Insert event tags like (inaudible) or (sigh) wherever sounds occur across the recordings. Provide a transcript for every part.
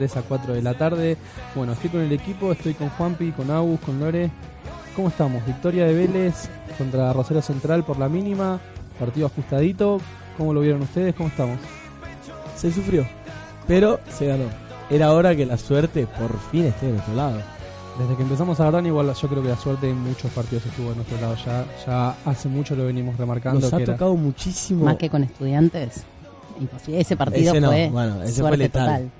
3 a 4 de la tarde. Bueno, estoy con el equipo, estoy con Juanpi, con Agus, con Lore. ¿Cómo estamos? Victoria de Vélez contra Rosario Central por la mínima. Partido ajustadito. ¿Cómo lo vieron ustedes? ¿Cómo estamos? Se sufrió, pero se ganó. Era hora que la suerte por fin esté de nuestro lado. Desde que empezamos a ganar, igual yo creo que la suerte en muchos partidos estuvo a nuestro lado. Ya, ya hace mucho lo venimos remarcando. Nos ha que era- tocado muchísimo. Más que con estudiantes. Imposible. Ese partido Ese no, fue bueno, ese fue suerte letal. total.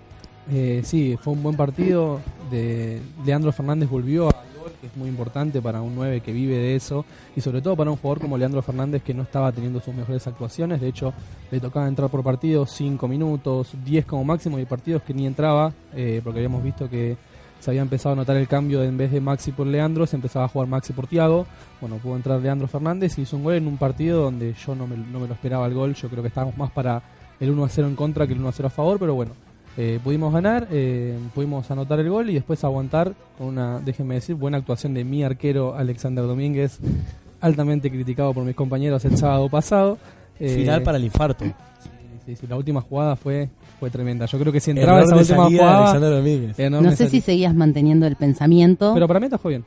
Eh, sí, fue un buen partido. De Leandro Fernández volvió al gol, que es muy importante para un 9 que vive de eso. Y sobre todo para un jugador como Leandro Fernández que no estaba teniendo sus mejores actuaciones. De hecho, le tocaba entrar por partido 5 minutos, 10 como máximo. Y partidos que ni entraba, eh, porque habíamos visto que se había empezado a notar el cambio de en vez de Maxi por Leandro, se empezaba a jugar Maxi por Tiago. Bueno, pudo entrar Leandro Fernández y hizo un gol en un partido donde yo no me, no me lo esperaba el gol. Yo creo que estábamos más para el 1 a 0 en contra que el 1 a 0 a favor, pero bueno. Eh, pudimos ganar, eh, pudimos anotar el gol y después aguantar con una, déjenme decir, buena actuación de mi arquero Alexander Domínguez, altamente criticado por mis compañeros el sábado pasado. Eh, Final para el infarto. sí, sí, sí, la última jugada fue, fue tremenda. Yo creo que si entraba esa última jugada, Alexander Domínguez. eh, No, sé salí. si seguías manteniendo el pensamiento. Pero para mí atajó bien.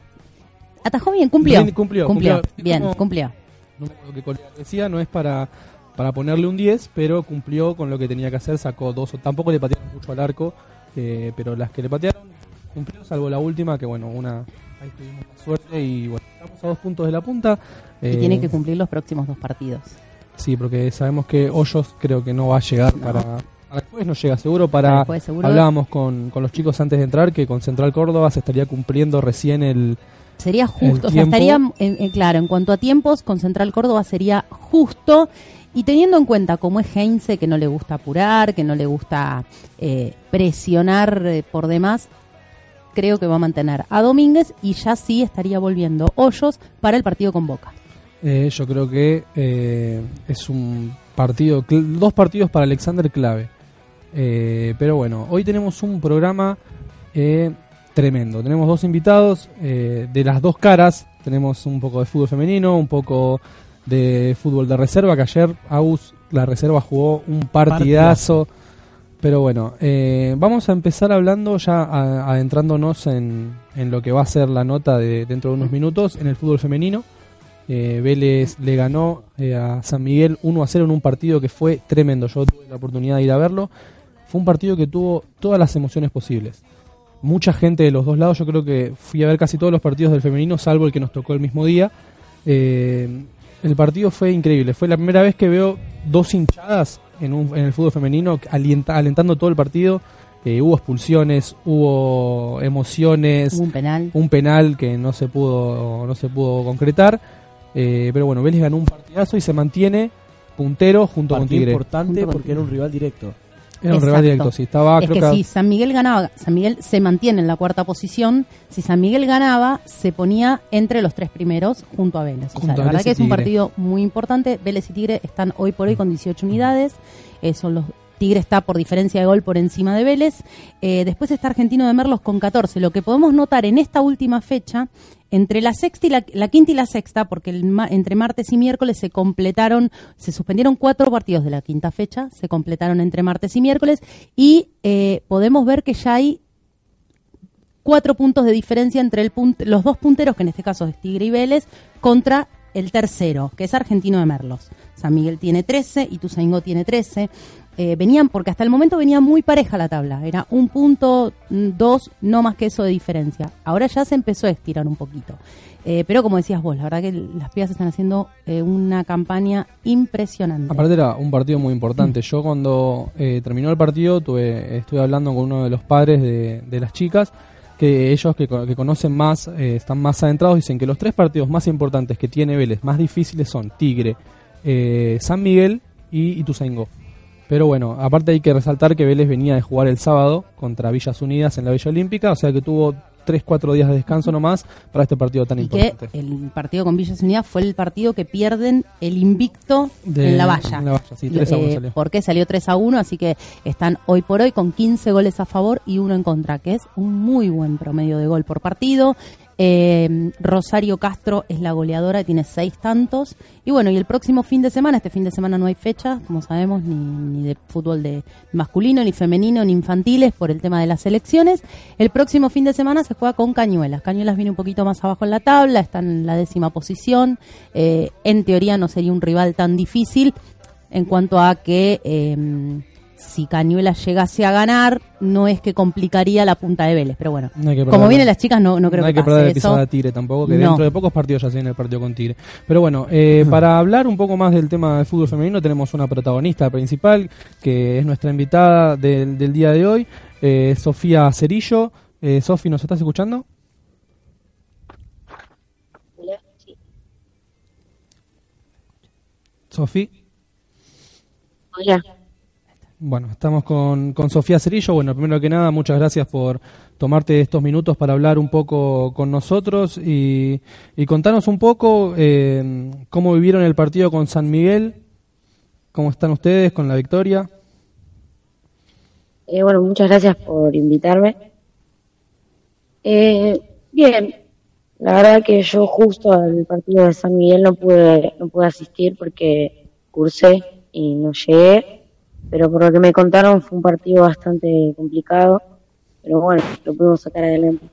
Atajó bien, cumplió. Bien, cumplió, Cumplió, cumplió. bien, Como- cumplió. No me acuerdo qué Corea decía, no es para, para ponerle un 10, pero cumplió con lo que tenía que hacer, sacó dos, o tampoco le patearon mucho al arco, eh, pero las que le patearon cumplió, salvo la última, que bueno, una ahí tuvimos la suerte y bueno, estamos a dos puntos de la punta. Y eh, tiene que cumplir los próximos dos partidos. Sí, porque sabemos que Hoyos creo que no va a llegar No. para... para después no llega seguro Para para... después, seguro. Hablábamos con, con los chicos antes de entrar que con Central Córdoba se estaría cumpliendo recién el, Sería justo, o sea, estaría, en- en- claro, en cuanto a tiempos, con Central Córdoba sería justo. Y teniendo en cuenta cómo es Heinze, que no le gusta apurar, que no le gusta eh, presionar eh, por demás, creo que va a mantener a Domínguez y ya sí estaría volviendo Hoyos para el partido con Boca. Eh, yo creo que es un partido, dos partidos para Alexander clave. Pero bueno, hoy tenemos un programa tremendo. Tenemos dos invitados de las dos caras. Tenemos un poco de fútbol femenino, un poco de fútbol de reserva, que ayer Agus, la reserva, jugó un partidazo. Pero bueno, eh, vamos a empezar hablando ya adentrándonos en, en lo que va a ser la nota de dentro de unos minutos en el fútbol femenino. Eh, Vélez le ganó eh, a San Miguel 1 a 0 en un partido que fue tremendo. Yo tuve la oportunidad de ir a verlo. Fue un partido que tuvo todas las emociones posibles. Mucha gente de los dos lados, yo creo que fui a ver casi todos los partidos del femenino, salvo el que nos tocó el mismo día. El partido fue increíble. Fue la primera vez que veo dos hinchadas en, un- en el fútbol femenino alienta- alentando todo el partido. Eh, hubo expulsiones, hubo emociones Hubo un penal. un penal que no se pudo no se pudo concretar Eh, pero bueno Vélez ganó un partidazo y se mantiene puntero junto con Partido Tigre importante Junto con porque era un rival directo. Era un rival directo sí estaba es creo que que si San Miguel ganaba, San Miguel se mantiene en la cuarta posición. Si San Miguel ganaba, se ponía entre los tres primeros junto a Vélez. O sea, Junto a la verdad que es un partido muy importante. Vélez y Tigre están hoy por hoy con 18 unidades. Eh, son los Tigre está por diferencia de gol por encima de Vélez. Eh, después está Argentino de Merlos con 14. Lo que podemos notar en esta última fecha, entre la sexta y la, quinta y la sexta, porque entre martes y miércoles se completaron, se suspendieron cuatro partidos de la quinta fecha, se completaron entre martes y miércoles, y eh, podemos ver que ya hay cuatro puntos de diferencia entre el los dos punteros, que en este caso es Tigre y Vélez, contra el tercero, que es Argentino de Merlos. San Miguel tiene 13, Ituzaingó tiene 13. Eh, venían, porque hasta el momento venía muy pareja la tabla, era un punto, mm, dos, no más que eso de diferencia. Ahora ya se empezó a estirar un poquito. Eh, pero como decías vos, la verdad que las pibas están haciendo eh, una campaña impresionante. Aparte era un partido muy importante. Yo cuando terminó el partido tuve, estuve hablando con uno de los padres de, de las chicas, que ellos que, que conocen más, están más adentrados, dicen que los tres partidos más importantes que tiene Vélez, más difíciles son Tigre, San Miguel y Ituzaingó. Pero bueno, aparte hay que resaltar que Vélez venía de jugar el sábado contra Villas Unidas en la Villa Olímpica, o sea que tuvo 3-4 días de descanso nomás para este partido tan y importante. que el partido con Villas Unidas fue el partido que pierden el invicto De- en la valla. en la valla, sí, 3 a 1 Eh, salió. porque salió 3 a 1, así que están hoy por hoy con 15 goles a favor y uno en contra, que es un muy buen promedio de gol por partido. Eh, Rosario Castro es la goleadora, tiene seis tantos. Y bueno, y el próximo fin de semana, este fin de semana no hay fecha, como sabemos, ni, de fútbol de masculino, ni femenino, ni infantiles por el tema de las elecciones. El próximo fin de semana se juega con Cañuelas. Cañuelas viene un poquito más abajo en la tabla, está en la décima posición. Eh, en teoría no sería un rival tan difícil en cuanto a que eh, si Cañuelas llegase a ganar, no es que complicaría la punta de Vélez, pero bueno, No hay que como vienen las chicas, no, no creo no hay que, que perder pase el pisada a Tigre tampoco, que No. dentro de pocos partidos ya se viene el partido con Tigre. Pero bueno, eh, para hablar un poco más del tema del fútbol femenino, tenemos una protagonista principal, que es nuestra invitada del, del día de hoy, eh, Sofía Cerillo. Eh, Sofi, ¿nos estás escuchando? Sofi. Hola. Bueno, estamos con, con Sofía Cerillo. Bueno, primero que nada, muchas gracias por tomarte estos minutos para hablar un poco con nosotros y, y contarnos un poco eh, cómo vivieron el partido con San Miguel, cómo están ustedes con la victoria. Eh, bueno, muchas gracias por invitarme. Eh, bien, la verdad que yo justo al partido de San Miguel no pude, no pude asistir porque cursé y no llegué, pero por lo que me contaron fue un partido bastante complicado, pero bueno, lo pudimos sacar adelante.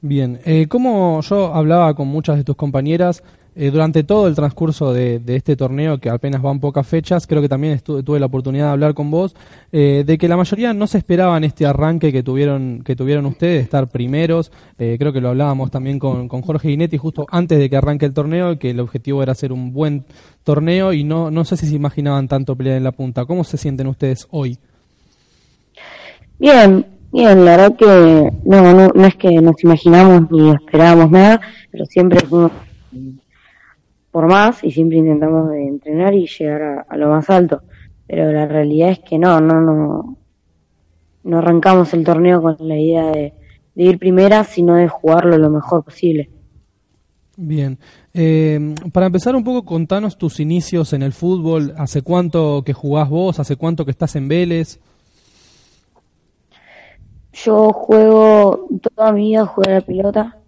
Bien, eh, como yo hablaba con muchas de tus compañeras eh, durante todo el transcurso de, este torneo, que apenas van pocas fechas, creo que también estu- tuve la oportunidad de hablar con vos, eh, de que la mayoría no se esperaban este arranque que tuvieron que tuvieron ustedes, de estar primeros. Eh, creo que lo hablábamos también con, Jorge Guinetti justo antes de que arranque el torneo, que el objetivo era hacer un buen torneo y no, no sé si se imaginaban tanto pelear en la punta. ¿Cómo se sienten ustedes hoy? Bien, bien, la verdad que no, no, no es que nos imaginamos ni esperábamos nada, pero siempre por más y siempre intentamos de entrenar y llegar a, a lo más alto. Pero la realidad es que no, no, no, no arrancamos el torneo con la idea de, de ir primera, sino de jugarlo lo mejor posible. Bien. Eh, para empezar un poco, contanos tus inicios en el fútbol. ¿Hace cuánto que jugás vos? ¿Hace cuánto que estás en Vélez? Yo juego, toda mi vida jugué a la pelota,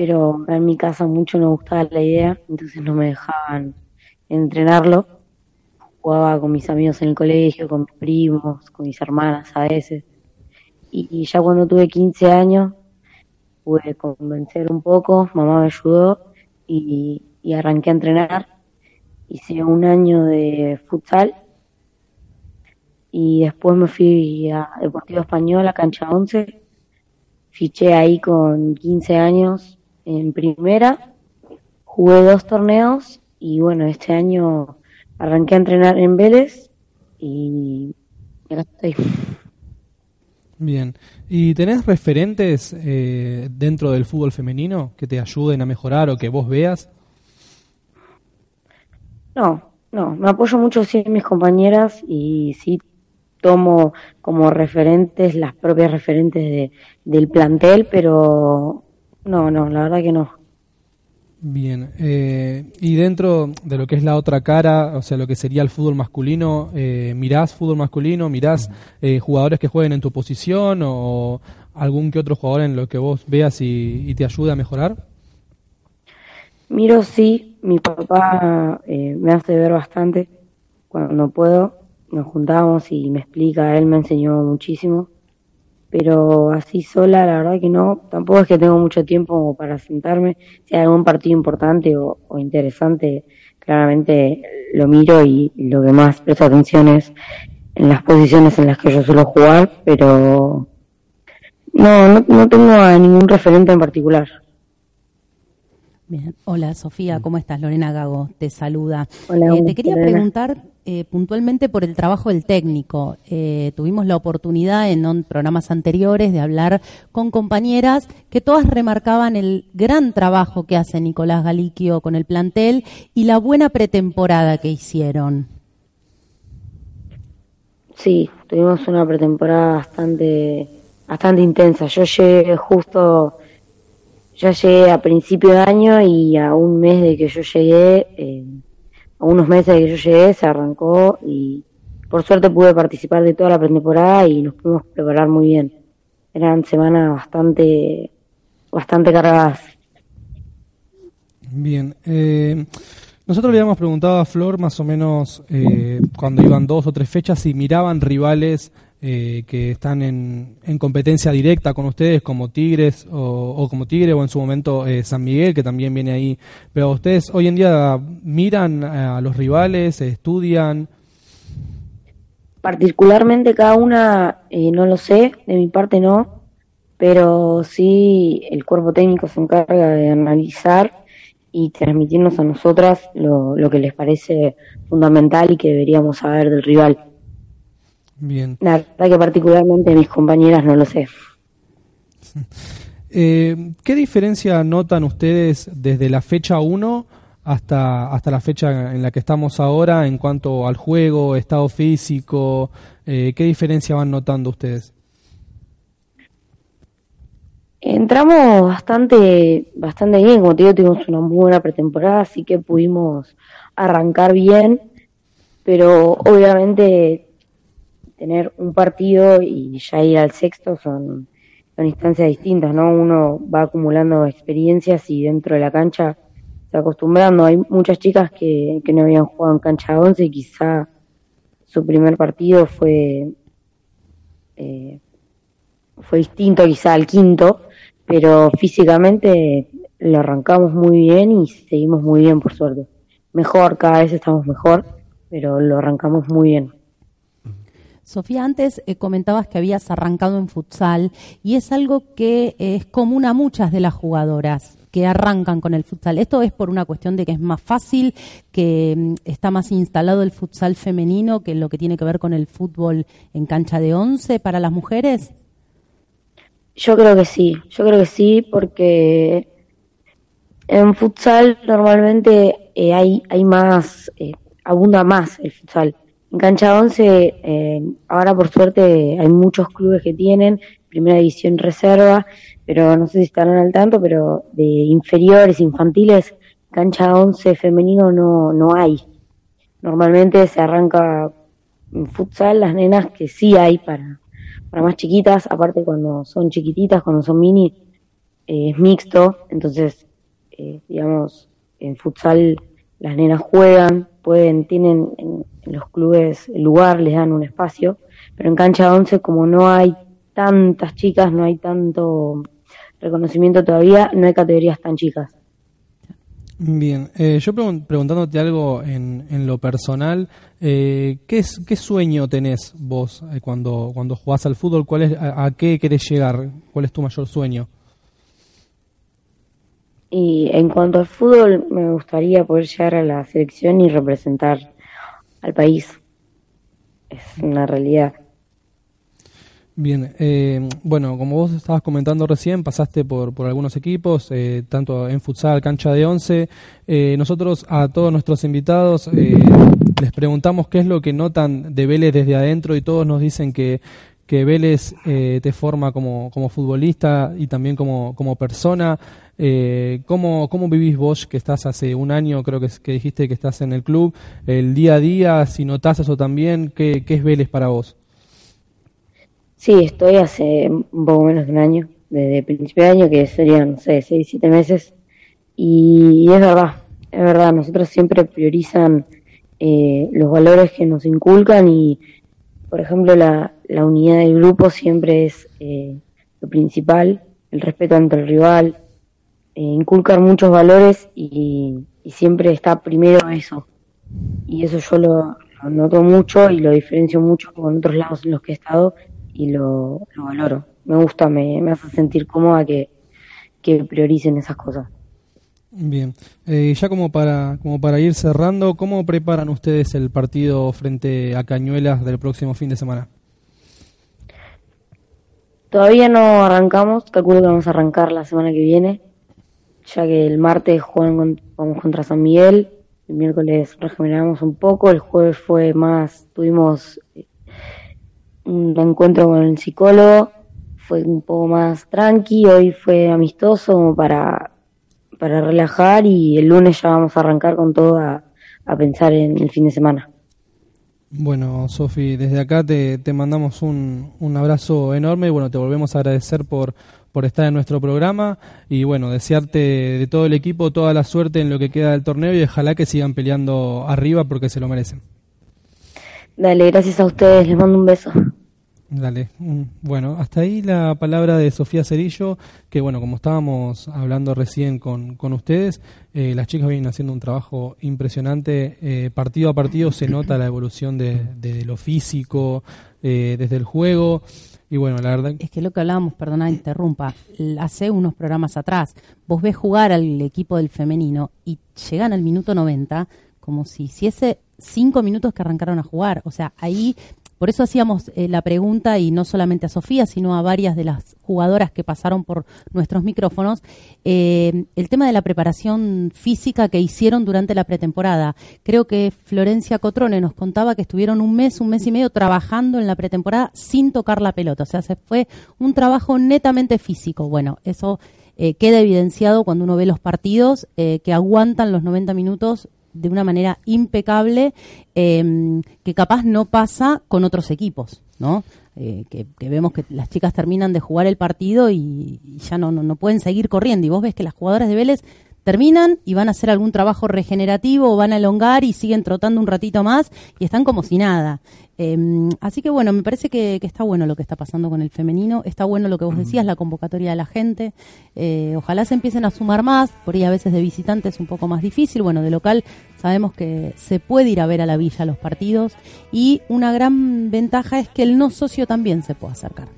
pero en mi casa mucho no gustaba la idea, entonces no me dejaban entrenarlo. Jugaba con mis amigos en el colegio, con mis primos, con mis hermanas a veces. Y, y ya cuando tuve 15 años, pude convencer un poco, mamá me ayudó y, y arranqué a entrenar. Hice un año de futsal y después me fui a Deportivo Español, a Cancha 11. Fiché ahí con 15 años en primera, jugué dos torneos y bueno, este año arranqué a entrenar en Vélez y acá estoy. Bien. ¿Y tenés referentes eh, dentro del fútbol femenino que te ayuden a mejorar o que vos veas? No, no, me apoyo mucho sí en mis compañeras y sí tomo como referentes las propias referentes de, del plantel, pero no, no, la verdad que no. Bien. Eh, y dentro de lo que es la otra cara, o sea, lo que sería el fútbol masculino, eh, ¿mirás fútbol masculino? ¿Mirás eh, jugadores que jueguen en tu posición o algún que otro jugador en lo que vos veas y, y te ayude a mejorar? Miro sí, mi papá eh, me hace ver bastante cuando puedo, nos juntamos y me explica, él me enseñó muchísimo, pero así sola la verdad que no, tampoco es que tengo mucho tiempo para sentarme, si hay algún partido importante o, o interesante, claramente lo miro y lo que más presto atención es en las posiciones en las que yo suelo jugar, pero no, no, no tengo a ningún referente en particular. Bien. Hola Sofía, ¿cómo estás? Lorena Gago te saluda. Hola, Eh, te quería Lorena. preguntar eh, puntualmente por el trabajo del técnico. Eh, tuvimos la oportunidad en programas anteriores de hablar con compañeras que todas remarcaban el gran trabajo que hace Nicolás Galiquio con el plantel y la buena pretemporada que hicieron. Sí, tuvimos una pretemporada bastante, bastante intensa. Yo llegué justo, ya llegué a principio de año y a un mes de que yo llegué, eh, unos meses que yo llegué se arrancó y por suerte pude participar de toda la pretemporada y nos pudimos preparar muy bien. Eran semanas bastante, bastante cargadas. Bien. eh, nosotros le habíamos preguntado a Flor más o menos eh, cuando iban dos o tres fechas si miraban rivales eh, que están en, en competencia directa con ustedes como Tigres o, o como Tigre o en su momento eh, San Miguel que también viene ahí. Pero ustedes hoy en día miran a los rivales, estudian. Particularmente cada una, eh, no lo sé, de mi parte no, pero sí el cuerpo técnico se encarga de analizar y transmitirnos a nosotras lo, lo que les parece fundamental y que deberíamos saber del rival. Bien. La verdad que particularmente mis compañeras no lo sé. (laughs) Eh, ¿Qué diferencia notan ustedes desde la fecha 1 hasta, hasta la fecha en la que estamos ahora en cuanto al juego, estado físico? Eh, ¿Qué diferencia van notando ustedes? Entramos bastante, bastante bien, como te digo, tuvimos una muy buena pretemporada, así que pudimos arrancar bien, pero obviamente tener un partido y ya ir al sexto son, instancias distintas, ¿no? Uno va acumulando experiencias y dentro de la cancha se acostumbrando. Hay muchas chicas que, que no habían jugado en cancha 11 y quizá su primer partido fue eh, fue distinto quizá al quinto, pero físicamente lo arrancamos muy bien y seguimos muy bien por suerte. Mejor, cada vez estamos mejor, pero lo arrancamos muy bien. Sofía, antes eh, comentabas que habías arrancado en futsal y es algo que eh, es común a muchas de las jugadoras que arrancan con el futsal. ¿Esto es por una cuestión de que es más fácil, que mm, está más instalado el futsal femenino que lo que tiene que ver con el fútbol en cancha de once para las mujeres? Yo creo que sí, yo creo que sí, porque en futsal normalmente eh, hay, hay más, abunda más el futsal. En cancha 11, eh, ahora por suerte hay muchos clubes que tienen primera división reserva, pero no sé si estarán al tanto, pero de inferiores, infantiles, cancha 11 femenino no, no hay. Normalmente se arranca en futsal las nenas que sí hay para, para más chiquitas, aparte cuando son chiquititas, cuando son mini, eh, es mixto, entonces, eh, digamos, en futsal las nenas juegan, pueden, tienen en, los clubes el lugar, les dan un espacio, pero en cancha 11 como no hay tantas chicas, no hay tanto reconocimiento todavía, no hay categorías tan chicas. Bien, eh, yo pregun- preguntándote algo en, en lo personal, eh, ¿qué, es, ¿qué sueño tenés vos eh, cuando, cuando jugás al fútbol? ¿Cuál es, a, a qué querés llegar? ¿Cuál es tu mayor sueño? Y en cuanto al fútbol, me gustaría poder llegar a la selección y representar al país. Es una realidad. Bien, eh, bueno, como vos estabas comentando recién, pasaste por, por algunos equipos, eh, tanto en futsal, cancha de once. Eh, nosotros a todos nuestros invitados eh, les preguntamos qué es lo que notan de Vélez desde adentro y todos nos dicen que, que Vélez eh, te forma como, como futbolista y también como, como persona. Eh, ¿cómo, ¿Cómo vivís vos que estás hace un año, creo que, que dijiste que estás en el club, el día a día, si notás eso también, qué, qué es Vélez para vos? Sí, estoy hace un poco menos de un año, desde principio de año, que serían, seis, siete meses. Y es verdad, es verdad, nosotros siempre priorizan eh, los valores que nos inculcan y, por ejemplo, la, la unidad del grupo siempre es eh, lo principal, el respeto ante el rival, eh, inculcan muchos valores y, y siempre está primero eso. Y eso yo lo, lo noto mucho y lo diferencio mucho con otros lados en los que he estado y lo, lo valoro. Me gusta, me, me hace sentir cómoda que, que prioricen esas cosas. Bien, eh, ya como para, como para ir cerrando, ¿cómo preparan ustedes el partido frente a Cañuelas del próximo fin de semana? Todavía no arrancamos, calculo que vamos a arrancar la semana que viene, ya que el martes juegan vamos contra San Miguel, el miércoles regeneramos un poco, el jueves fue más, tuvimos eh, un encuentro con el psicólogo, fue un poco más tranqui, hoy fue amistoso como para, para relajar y el lunes ya vamos a arrancar con todo a, a pensar en el fin de semana. Bueno, Sofi, desde acá te, te mandamos un, un abrazo enorme y bueno, te volvemos a agradecer por, por estar en nuestro programa y bueno, desearte de todo el equipo toda la suerte en lo que queda del torneo y ojalá que sigan peleando arriba porque se lo merecen. Dale, gracias a ustedes, les mando un beso. Dale. Bueno, hasta ahí la palabra de Sofía Cerillo, que bueno, como estábamos hablando recién con, con ustedes, eh, las chicas vienen haciendo un trabajo impresionante. eh, partido a partido se nota la evolución de, de lo físico, eh, desde el juego. Y bueno, la verdad, Es que lo que hablábamos, perdona, interrumpa, hace unos programas atrás, vos ves jugar al equipo del femenino y llegan al minuto 90 como si hiciese cinco minutos que arrancaron a jugar. O sea, ahí, por eso hacíamos eh, la pregunta y no solamente a Sofía, sino a varias de las jugadoras que pasaron por nuestros micrófonos, eh, el tema de la preparación física que hicieron durante la pretemporada. Creo que Florencia Cotrone nos contaba que estuvieron un mes, un mes y medio trabajando en la pretemporada sin tocar la pelota. O sea, se fue un trabajo netamente físico. Bueno, eso eh, queda evidenciado cuando uno ve los partidos que aguantan los 90 minutos de una manera impecable eh, que capaz no pasa con otros equipos, ¿no? Eh, que, que vemos que las chicas terminan de jugar el partido y, y ya no, no, no pueden seguir corriendo. Y vos ves que las jugadoras de Vélez terminan y van a hacer algún trabajo regenerativo o van a elongar y siguen trotando un ratito más y están como si nada. Eh, así que bueno, me parece que, que está bueno lo que está pasando con el femenino, está bueno lo que vos decías, la convocatoria de la gente. Eh, ojalá se empiecen a sumar más, por ahí a veces de visitante es un poco más difícil, bueno, de local sabemos que se puede ir a ver a la villa los partidos y una gran ventaja es que el no socio también se puede acercar,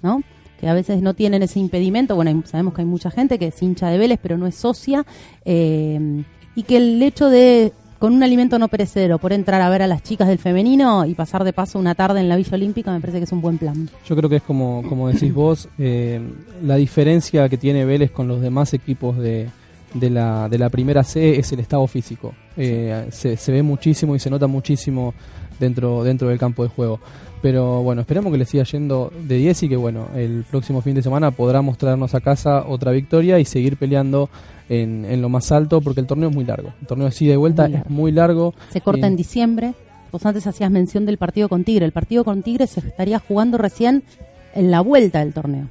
¿no? que a veces no tienen ese impedimento. Bueno, sabemos que hay mucha gente que es hincha de Vélez, pero no es socia. eh, y que el hecho de, con un alimento no perecedero, por entrar a ver a las chicas del femenino y pasar de paso una tarde en la Villa Olímpica, me parece que es un buen plan. yo creo que es como, como decís vos, eh, la diferencia que tiene Vélez con los demás equipos de, de, la, de la primera C es el estado físico. Eh, se, se ve muchísimo y se nota muchísimo dentro, dentro del campo de juego. Pero bueno, esperemos que le siga yendo de 10 y que bueno, el próximo fin de semana podrá mostrarnos a casa otra victoria y seguir peleando en, en lo más alto porque el torneo es muy largo. El torneo así de vuelta Muy es muy largo. Se corta Y- en diciembre. Vos antes hacías mención del partido con Tigre. El partido con Tigre se estaría jugando recién en la vuelta del torneo.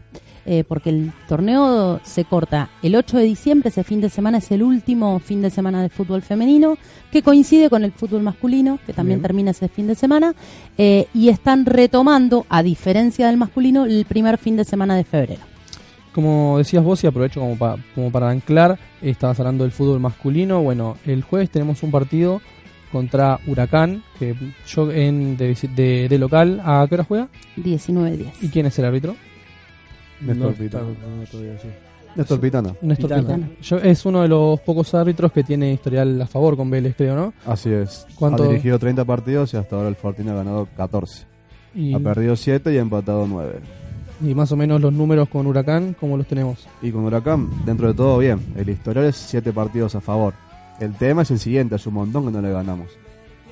Eh, porque el torneo se corta el 8 de diciembre, ese fin de semana es el último fin de semana de fútbol femenino, que coincide con el fútbol masculino, que también Bien. termina ese fin de semana, eh, y están retomando, a diferencia del masculino, el primer fin de semana de febrero. Como decías vos, y aprovecho como, pa- como para anclar, estabas hablando del fútbol masculino. Bueno, el jueves tenemos un partido contra Huracán, que yo en de, visi- de- de local, ¿a qué hora juega? 19-10. ¿Y quién es el árbitro? Néstor No, Pitana. Néstor Pitana. Néstor Pitana. Pitana. Yo, es uno de los pocos árbitros que tiene historial a favor con Vélez, creo, ¿no? Así es. ¿Cuánto? Ha dirigido 30 partidos y hasta ahora el Fortín ha ganado 14. Y, Ha perdido 7 y ha empatado 9. y más o menos los números con Huracán, ¿cómo los tenemos? Y con Huracán, dentro de todo bien. El historial es 7 partidos a favor. El tema es el siguiente, es un montón que no le ganamos.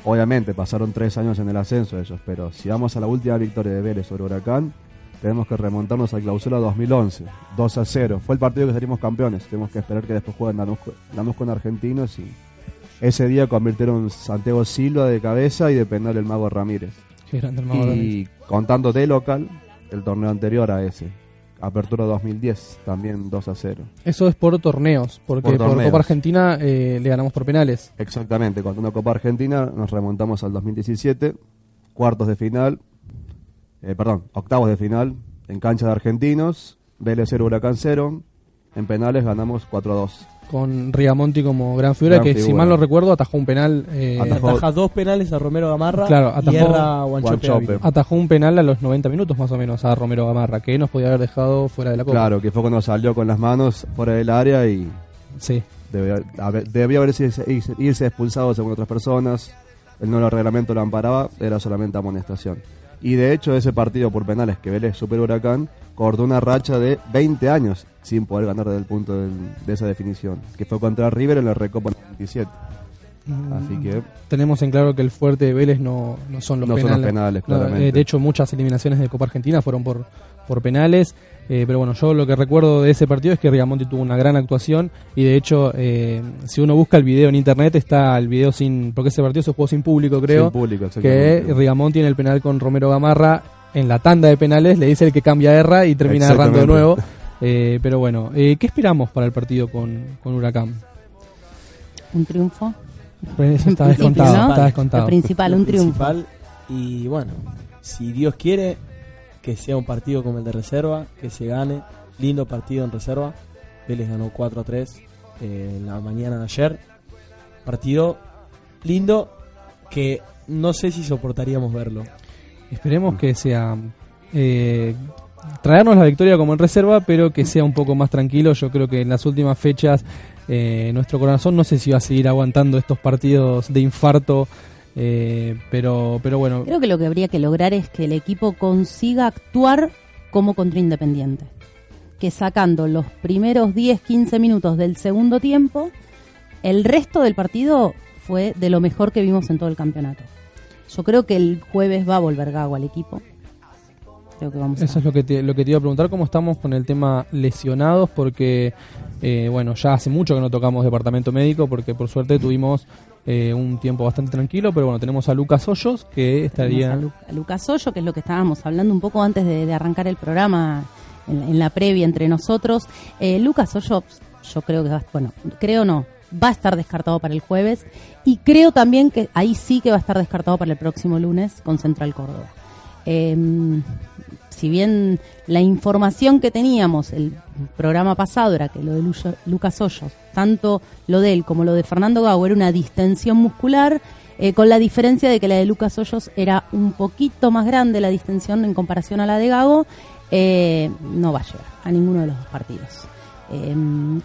Obviamente pasaron 3 años en el ascenso ellos, pero si vamos a la última victoria de Vélez sobre Huracán, tenemos que remontarnos a clausura 2011, 2 a 0. Fue el partido que salimos campeones, tenemos que esperar que después jueguen Lanús, Lanús con Argentinos y ese día convirtieron Santiago Silva de cabeza y de penal el Mago Ramírez. Qué grande el Mago Ramírez. Y contando de local, el torneo anterior a ese, Apertura 2010, también 2 a 0. Eso es por torneos, porque Por por, torneos. Copa Argentina eh, le ganamos por penales. Exactamente, con una Copa Argentina nos remontamos al 2017, cuartos de final, eh, perdón, octavos de final, en cancha de argentinos, Vélez 0, Huracán 0, en penales ganamos 4 a 2. con Rigamonti como gran figura, Gran que si mal no recuerdo atajó un penal. eh, Atajó. Ataja dos penales a Romero Gamarra Claro, atajó- y erra a atajó un penal a los 90 minutos más o menos a Romero Gamarra, que nos podía haber dejado fuera de la Copa. Claro, que fue cuando salió con las manos fuera del área y Sí. debía haber, debía haber irse, irse- irse expulsado según otras personas. El nuevo reglamento lo amparaba, era solamente amonestación. Y de hecho, ese partido por penales que Vélez Super Huracán cortó una racha de 20 años sin poder ganar desde el punto de esa definición, que fue contra River en la Recopa 97. Así que Tenemos en claro que el fuerte de Vélez no, no son los No son los penales. penales, No, claramente. eh, de hecho, muchas eliminaciones de Copa Argentina fueron por, por penales. Eh, pero bueno, yo lo que recuerdo de ese partido es que Rigamonti tuvo una gran actuación. Y de hecho, eh, si uno busca el video en internet, está el video sin. Porque ese partido se jugó sin público, creo. sin público, que. Rigamonti en el penal con Romero Gamarra, en la tanda de penales, le dice el que cambia erra y termina errando de nuevo. Eh, pero bueno, eh, ¿qué esperamos para el partido con, con Huracán? Un triunfo. Pues eso (laughs) está descontado, ¿no? está Lo principal, Lo un triunfo. principal, Y bueno, si Dios quiere, que sea un partido como el de reserva, que se gane. Lindo partido en reserva. Vélez ganó 4 a 3 eh, en la mañana de ayer. Partido lindo que no sé si soportaríamos verlo. Esperemos que sea eh, traernos la victoria como en reserva, pero que sea un poco más tranquilo. Yo creo que en las últimas fechas eh, nuestro corazón no sé si va a seguir aguantando estos partidos de infarto, eh, pero, pero bueno, Creo que lo que habría que lograr es que el equipo consiga actuar como contra Independiente. Que sacando los primeros 10-15 minutos del segundo tiempo, el resto del partido fue de lo mejor que vimos en todo el campeonato. Yo creo que el jueves va a volver Gago al equipo. Creo que vamos a... Eso es lo que te, lo que te iba a preguntar, cómo estamos con el tema lesionados, porque eh, bueno, ya hace mucho que no tocamos departamento médico, porque por suerte tuvimos eh, un tiempo bastante tranquilo, pero bueno, tenemos a Lucas Hoyos, que estaría... a, Lu- a Lucas Hoyo, que es lo que estábamos hablando un poco antes de, de arrancar el programa, en, en la previa entre nosotros. Eh, Lucas Hoyo, yo creo que va, bueno, creo no, va a estar descartado para el jueves y creo también que ahí sí que va a estar descartado para el próximo lunes con Central Córdoba. Eh, si bien la información que teníamos el programa pasado era que lo de Lucas Hoyos, tanto lo de él como lo de Fernando Gago era una distensión muscular, eh, con la diferencia de que la de Lucas Hoyos era un poquito más grande la distensión en comparación a la de Gago, eh, no va a llegar a ninguno de los dos partidos. Eh,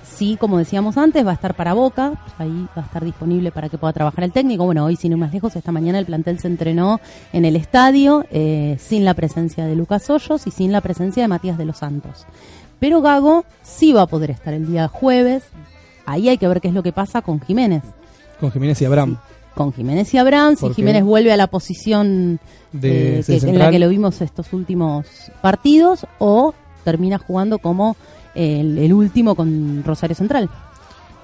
sí, como decíamos antes, va a estar para Boca, ahí va a estar disponible para que pueda trabajar el técnico. Bueno, hoy sin ir más lejos, esta mañana el plantel se entrenó en el estadio eh, sin la presencia de Lucas Hoyos y sin la presencia de Matías de los Santos. Pero Gago sí va a poder estar el día jueves. Ahí hay que ver qué es lo que pasa con Jiménez. Con Jiménez y Abraham. Con Jiménez y Abraham, si. Jiménez vuelve a la posición De- eh, que- en la que lo vimos estos últimos partidos o termina jugando como el, el último con Rosario Central.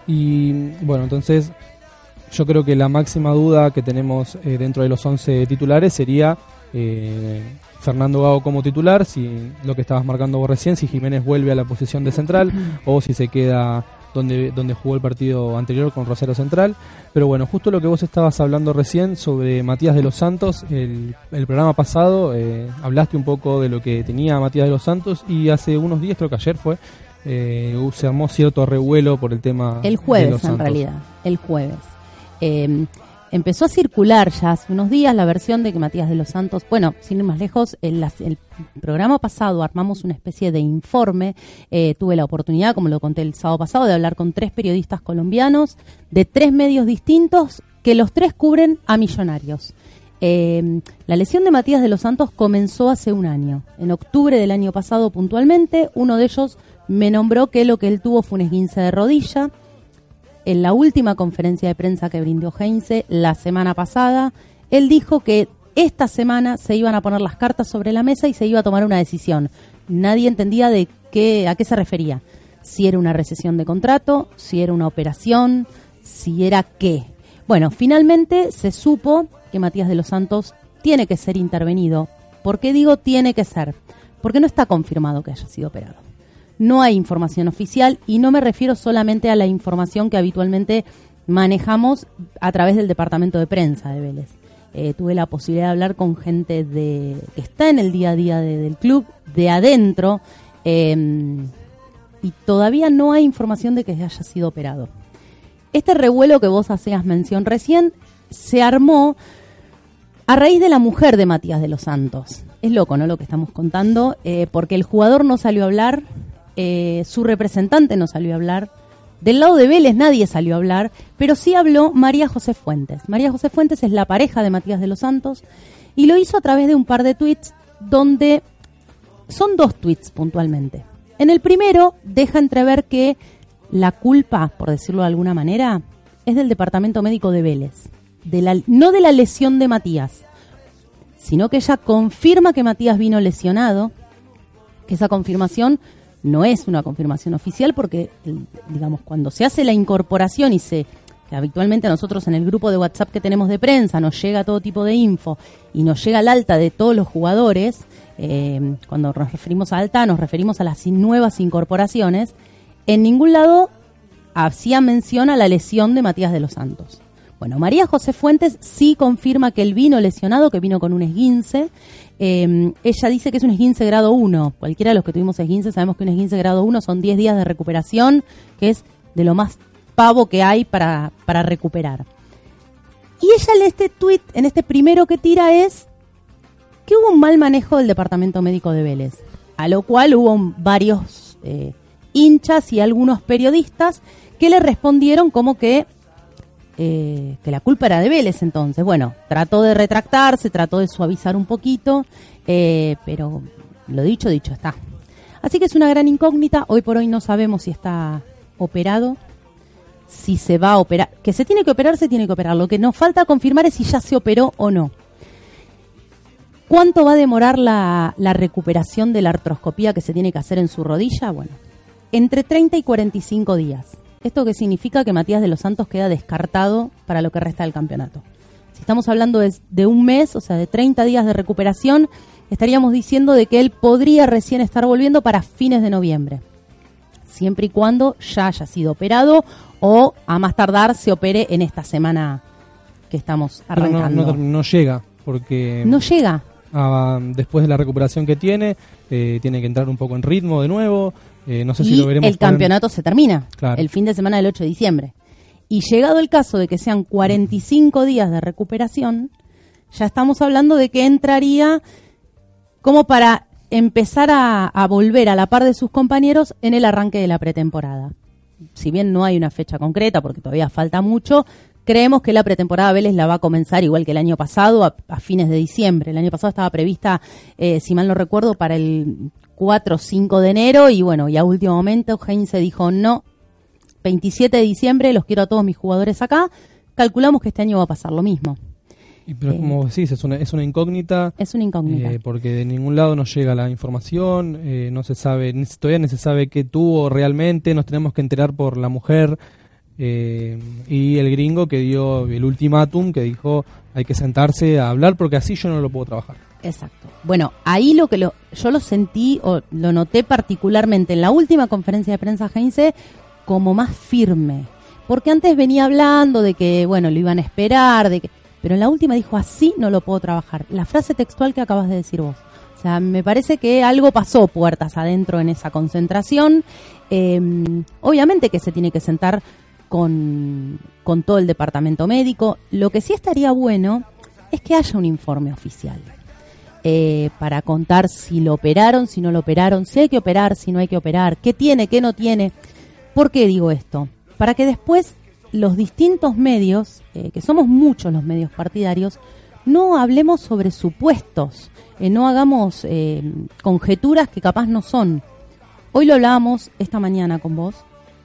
Y bueno, entonces yo creo que la máxima duda que tenemos eh, dentro de los 11 titulares sería eh, Fernando Gago como titular, si lo que estabas marcando vos recién, si Jiménez vuelve a la posición de central o si se queda donde, donde jugó el partido anterior con Rosario Central. Pero bueno, justo lo que vos estabas hablando recién sobre Matías de los Santos, el, el programa pasado eh, hablaste un poco de lo que tenía Matías de los Santos y hace unos días, creo que ayer fue, eh, se armó cierto revuelo por el tema El de jueves, los en Santos. realidad. El jueves. Eh, empezó a circular ya hace unos días la versión de que Matías de los Santos, bueno, sin ir más lejos, el, el programa pasado armamos una especie de informe. eh, tuve la oportunidad, como lo conté el sábado pasado, de hablar con tres periodistas colombianos de tres medios distintos que los tres cubren a millonarios. Eh, la lesión de Matías de los Santos comenzó hace un año, en octubre del año pasado puntualmente. Uno de ellos me nombró que lo que él tuvo fue un esguince de rodilla. En la última conferencia de prensa que brindó Heinze la semana pasada, él dijo que esta semana se iban a poner las cartas sobre la mesa y se iba a tomar una decisión. Nadie entendía de qué, a qué se refería. Si era una recesión de contrato, si era una operación, si era qué. Bueno, finalmente se supo que Matías de los Santos tiene que ser intervenido. ¿Por qué digo tiene que ser? Porque no está confirmado que haya sido operado. No hay información oficial y no me refiero solamente a la información que habitualmente manejamos a través del departamento de prensa de Vélez. Eh, tuve la posibilidad de hablar con gente de, que está en el día a día de- del club, de adentro, eh, y todavía no hay información de que haya sido operado. Este revuelo que vos hacías mención recién se armó a raíz de la mujer de Matías de los Santos. Es loco, ¿no? Lo que estamos contando, eh, porque el jugador no salió a hablar, eh, su representante no salió a hablar, del lado de Vélez nadie salió a hablar, pero sí habló María José Fuentes. María José Fuentes es la pareja de Matías de los Santos y lo hizo a través de un par de tweets donde son dos tweets puntualmente. En el primero deja entrever que la culpa, por decirlo de alguna manera, es del departamento médico de Vélez, no de la lesión de Matías, sino que ella confirma que Matías vino lesionado, que esa confirmación no es una confirmación oficial porque, digamos, cuando se hace la incorporación y se que habitualmente a nosotros en el grupo de WhatsApp que tenemos de prensa nos llega todo tipo de info y nos llega al alta de todos los jugadores, eh, cuando nos referimos a alta nos referimos a las nuevas incorporaciones, en ningún lado hacía mención a la lesión de Matías de los Santos. Bueno, María José Fuentes sí confirma que él vino lesionado, que vino con un esguince. Eh, ella dice que es un esguince grado 1. Cualquiera de los que tuvimos esguince sabemos que un esguince grado 1 son 10 días de recuperación, que es de lo más pavo que hay para, para recuperar. Y ella en este tweet, en este primero que tira es que hubo un mal manejo del departamento médico de Vélez, a lo cual hubo varios eh, hinchas y algunos periodistas que le respondieron como que eh, que la culpa era de Vélez entonces. Bueno, trató de retractarse, trató de suavizar un poquito, eh, pero lo dicho, dicho está. Así que es una gran incógnita. Hoy por hoy no sabemos si está operado, si se va a operar. Que se tiene que operar, se tiene que operar. Lo que nos falta confirmar es si ya se operó o no. ¿Cuánto va a demorar la, la recuperación de la artroscopía que se tiene que hacer en su rodilla? Bueno, entre 30 y 45 días. ¿Esto que significa? Que Matías de los Santos queda descartado para lo que resta del campeonato. Si estamos hablando de, de, un mes, o sea, de 30 días de recuperación, estaríamos diciendo de que él podría recién estar volviendo para fines de noviembre. Siempre y cuando ya haya sido operado o a más tardar se opere en esta semana que estamos arrancando. No, no, no llega, porque... No llega. Ah, después de la recuperación que tiene, eh, tiene que entrar un poco en ritmo de nuevo, eh, no sé y si lo veremos. el campeonato se termina Claro. el fin de semana del 8 de diciembre. Y llegado el caso de que sean 45 días de recuperación, ya estamos hablando de que entraría como para empezar a, a volver a la par de sus compañeros en el arranque de la pretemporada. Si bien no hay una fecha concreta, porque todavía falta mucho, creemos que la pretemporada Vélez la va a comenzar igual que el año pasado, a, a fines de diciembre. El año pasado estaba prevista, eh, si mal no recuerdo, para el 4 o 5 de enero y bueno, y a último momento Heinze dijo no, 27 de diciembre los quiero a todos mis jugadores acá. Calculamos que este año va a pasar lo mismo. Y, pero Eh, como decís, es una, es una incógnita. Es una incógnita. eh, porque de ningún lado nos llega la información, eh, no se sabe, ni- todavía ni se sabe qué tuvo realmente, nos tenemos que enterar por la mujer eh, y el gringo que dio el ultimátum, que dijo hay que sentarse a hablar porque así yo no lo puedo trabajar. Exacto. Bueno, ahí lo que lo, yo lo sentí o lo noté particularmente en la última conferencia de prensa Heinze como más firme. Porque antes venía hablando de que, bueno, lo iban a esperar, de que, pero en la última dijo, así no lo puedo trabajar. La frase textual que acabas de decir vos. O sea, me parece que algo pasó puertas adentro en esa concentración. Eh, obviamente que se tiene que sentar con, con todo el departamento médico. Lo que sí estaría bueno es que haya un informe oficial eh, para contar si lo operaron, si no lo operaron, si hay que operar, si no hay que operar, qué tiene, qué no tiene. ¿Por qué digo esto? Para que después los distintos medios, eh, que somos muchos los medios partidarios, no hablemos sobre supuestos, eh, no hagamos eh, conjeturas que capaz no son. Hoy lo hablábamos esta mañana con vos,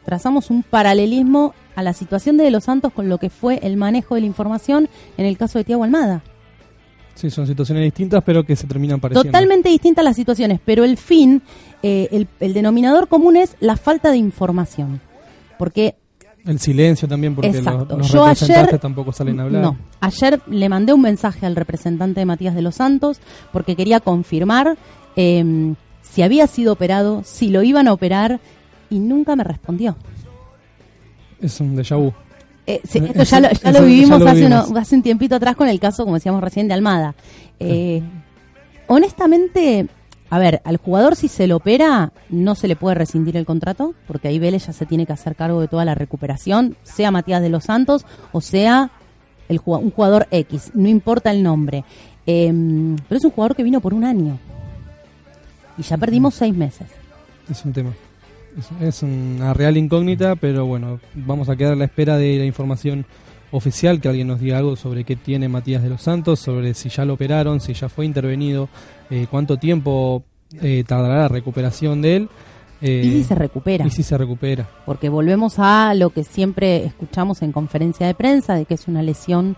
trazamos un paralelismo a la situación de De Los Santos con lo que fue el manejo de la información en el caso de Tiago Almada. Sí, son situaciones distintas, pero que se terminan pareciendo. Totalmente distintas las situaciones, pero el fin, eh, el, el denominador común es la falta de información. Porque El silencio también, porque los, Exacto. los Yo representantes ayer- tampoco salen a hablar. No, ayer le mandé un mensaje al representante de Matías de los Santos porque quería confirmar eh, si había sido operado, si lo iban a operar y nunca me respondió. Es un déjà vu. Eh, sí, esto eso- ya lo, ya eso lo ya vivimos, lo hace, vivimos. uno- hace un tiempito atrás con el caso, como decíamos recién, de Almada. Eh, honestamente, a ver, al jugador si se lo opera, no se le puede rescindir el contrato, porque ahí Vélez ya se tiene que hacer cargo de toda la recuperación, sea Matías de los Santos o sea el, un jugador X, no importa el nombre. Em, pero es un jugador que vino por un año. Y ya perdimos seis meses. Es un tema. Es, una real incógnita, pero bueno, vamos a quedar a la espera de la información oficial, que alguien nos diga algo sobre qué tiene Matías de los Santos, sobre si ya lo operaron, si ya fue intervenido, eh, cuánto tiempo eh, tardará la recuperación de él. Eh, y si se recupera. Y si se recupera. Porque volvemos a lo que siempre escuchamos en conferencia de prensa, de que es una lesión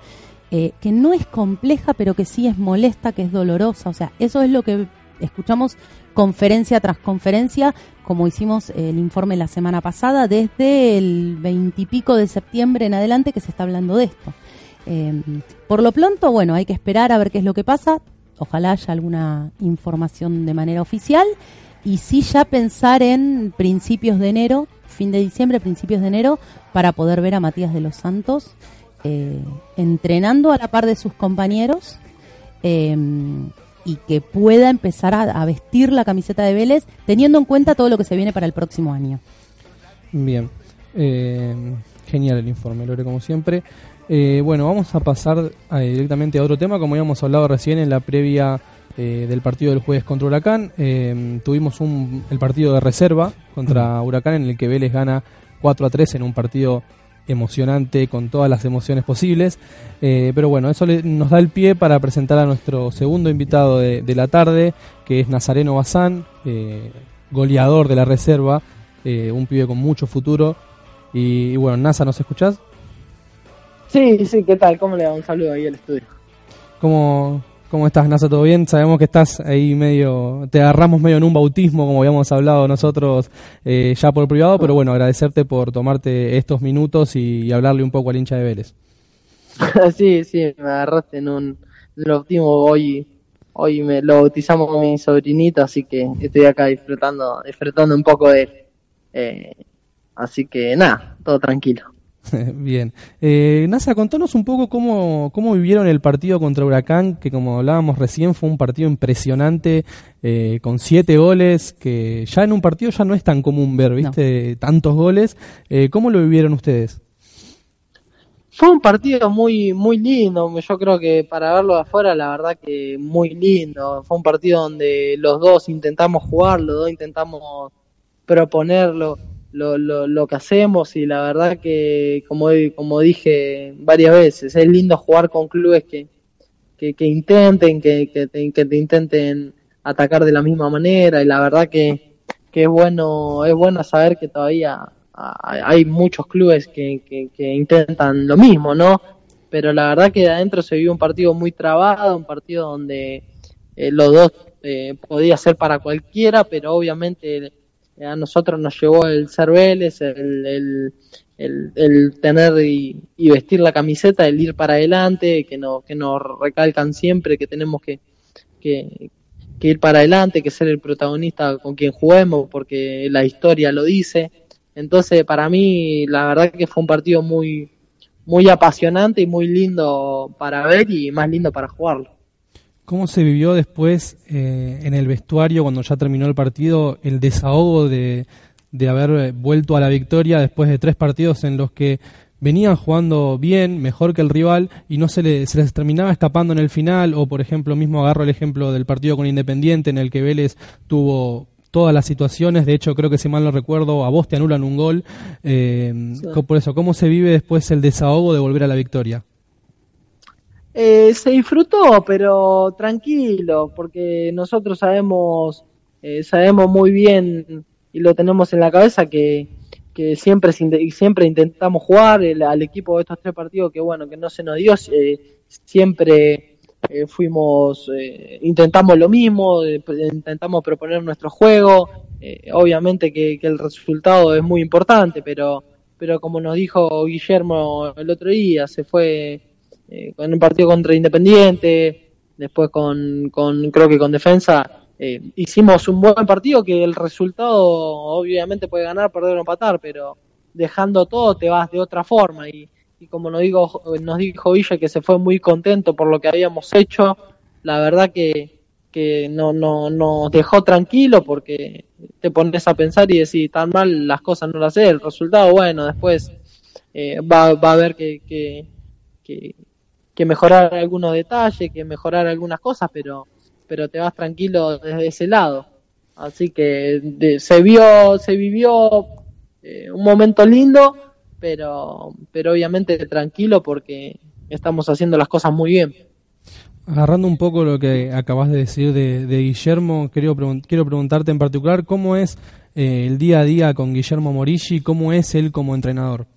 que no es compleja, pero que sí es molesta, que es dolorosa. O sea, eso es lo que escuchamos conferencia tras conferencia, como hicimos el informe la semana pasada, desde el veintipico de septiembre en adelante que se está hablando de esto. por lo pronto, bueno, hay que esperar a ver qué es lo que pasa. Ojalá haya alguna información de manera oficial. Y sí ya pensar en principios de enero, fin de diciembre, principios de enero, para poder ver a Matías de los Santos eh, entrenando a la par de sus compañeros. Eh, y que pueda empezar a, vestir la camiseta de Vélez teniendo en cuenta todo lo que se viene para el próximo año. Bien, eh, genial el informe, Lore, como siempre. Eh, bueno, vamos a pasar eh, directamente a otro tema, como habíamos hablado recién en la previa eh, del partido del jueves contra Huracán. tuvimos un, el partido de reserva contra Huracán en el que Vélez gana 4 a 3 en un partido emocionante con todas las emociones posibles. pero bueno, eso nos da el pie para presentar a nuestro segundo invitado de, la tarde, que es Nazareno Bazán, goleador de la reserva, un pibe con mucho futuro. Y, y bueno, Nasa, ¿nos escuchás? Sí, sí, ¿qué tal? ¿Cómo le da un saludo ahí al estudio? ¿Cómo, cómo estás, Nasa? ¿Todo bien? Sabemos que estás ahí medio, te agarramos medio en un bautismo, como habíamos hablado nosotros eh, ya por privado, pero bueno, agradecerte por tomarte estos minutos y, hablarle un poco al hincha de Vélez. (laughs) sí, sí, me agarraste en un, bautismo hoy. Hoy me lo bautizamos con mi sobrinito, así que estoy acá disfrutando, disfrutando un poco de él. Eh, así que nada, todo tranquilo. (laughs) Bien. Eh, Nasa, contanos un poco cómo, cómo vivieron el partido contra Huracán, que como hablábamos recién fue un partido impresionante, eh, con siete goles, que ya en un partido ya no es tan común ver, ¿viste? Tantos goles. Eh, ¿Cómo lo vivieron ustedes? Fue un partido muy muy lindo, yo creo que para verlo de afuera la verdad que muy lindo. Fue un partido donde los dos intentamos jugar, los dos intentamos proponerlo lo, lo, lo, que hacemos y la verdad que, como, como dije varias veces, es lindo jugar con clubes que, que, intenten, que, que, te, que te intenten atacar de la misma manera y la verdad que, que es bueno es bueno saber que todavía hay muchos clubes que, que, intentan lo mismo, ¿no? Pero la verdad que de adentro se vio un partido muy trabado, un partido donde eh, los dos eh, podía ser para cualquiera, pero obviamente a nosotros nos llevó el ser Vélez, el, el, tener y, vestir la camiseta, el ir para adelante, que, no, que nos recalcan siempre que tenemos que, que, ir para adelante, que ser el protagonista con quien juguemos, porque la historia lo dice. Entonces, para mí, la verdad que fue un partido muy, muy apasionante y muy lindo para ver y más lindo para jugarlo. ¿Cómo se vivió después eh, en el vestuario cuando ya terminó el partido el desahogo de, de haber vuelto a la victoria después de tres partidos en los que venían jugando bien, mejor que el rival y no se, les terminaba escapando en el final o por ejemplo mismo agarro el ejemplo del partido con Independiente en el que Vélez tuvo todas las situaciones, de hecho creo que si mal no recuerdo a vos te anulan un gol, eh, por eso, ¿cómo se vive después el desahogo de volver a la victoria? Eh, se disfrutó, pero tranquilo, porque nosotros sabemos, eh, sabemos muy bien y lo tenemos en la cabeza que, que siempre, siempre intentamos jugar al equipo de estos tres partidos, que bueno, que no se nos dio, eh, siempre fuimos, intentamos lo mismo, intentamos proponer nuestro juego, obviamente que, que el resultado es muy importante, pero, pero como nos dijo Guillermo el otro día, se fue eh, con un partido contra Independiente, después con, con creo que con Defensa, eh, hicimos un buen partido que el resultado obviamente puede ganar, perder o empatar, pero dejando todo te vas de otra forma. Y, como nos, digo, nos dijo Villa que se fue muy contento por lo que habíamos hecho, la verdad que, que no, no, nos dejó tranquilo porque te pones a pensar y decir, tan mal las cosas no las sé, el resultado, bueno, después eh, va, va a haber que, que, que mejorar algunos detalles, que mejorar algunas cosas, pero, pero te vas tranquilo desde ese lado. Así que de- se vio, se vivió eh, un momento lindo, pero, pero obviamente tranquilo porque estamos haciendo las cosas muy bien. Agarrando un poco lo que acabas de decir de, de Guillermo, quiero, pregun- quiero preguntarte en particular cómo es eh, el día a día con Guillermo Morilli, cómo es él como entrenador.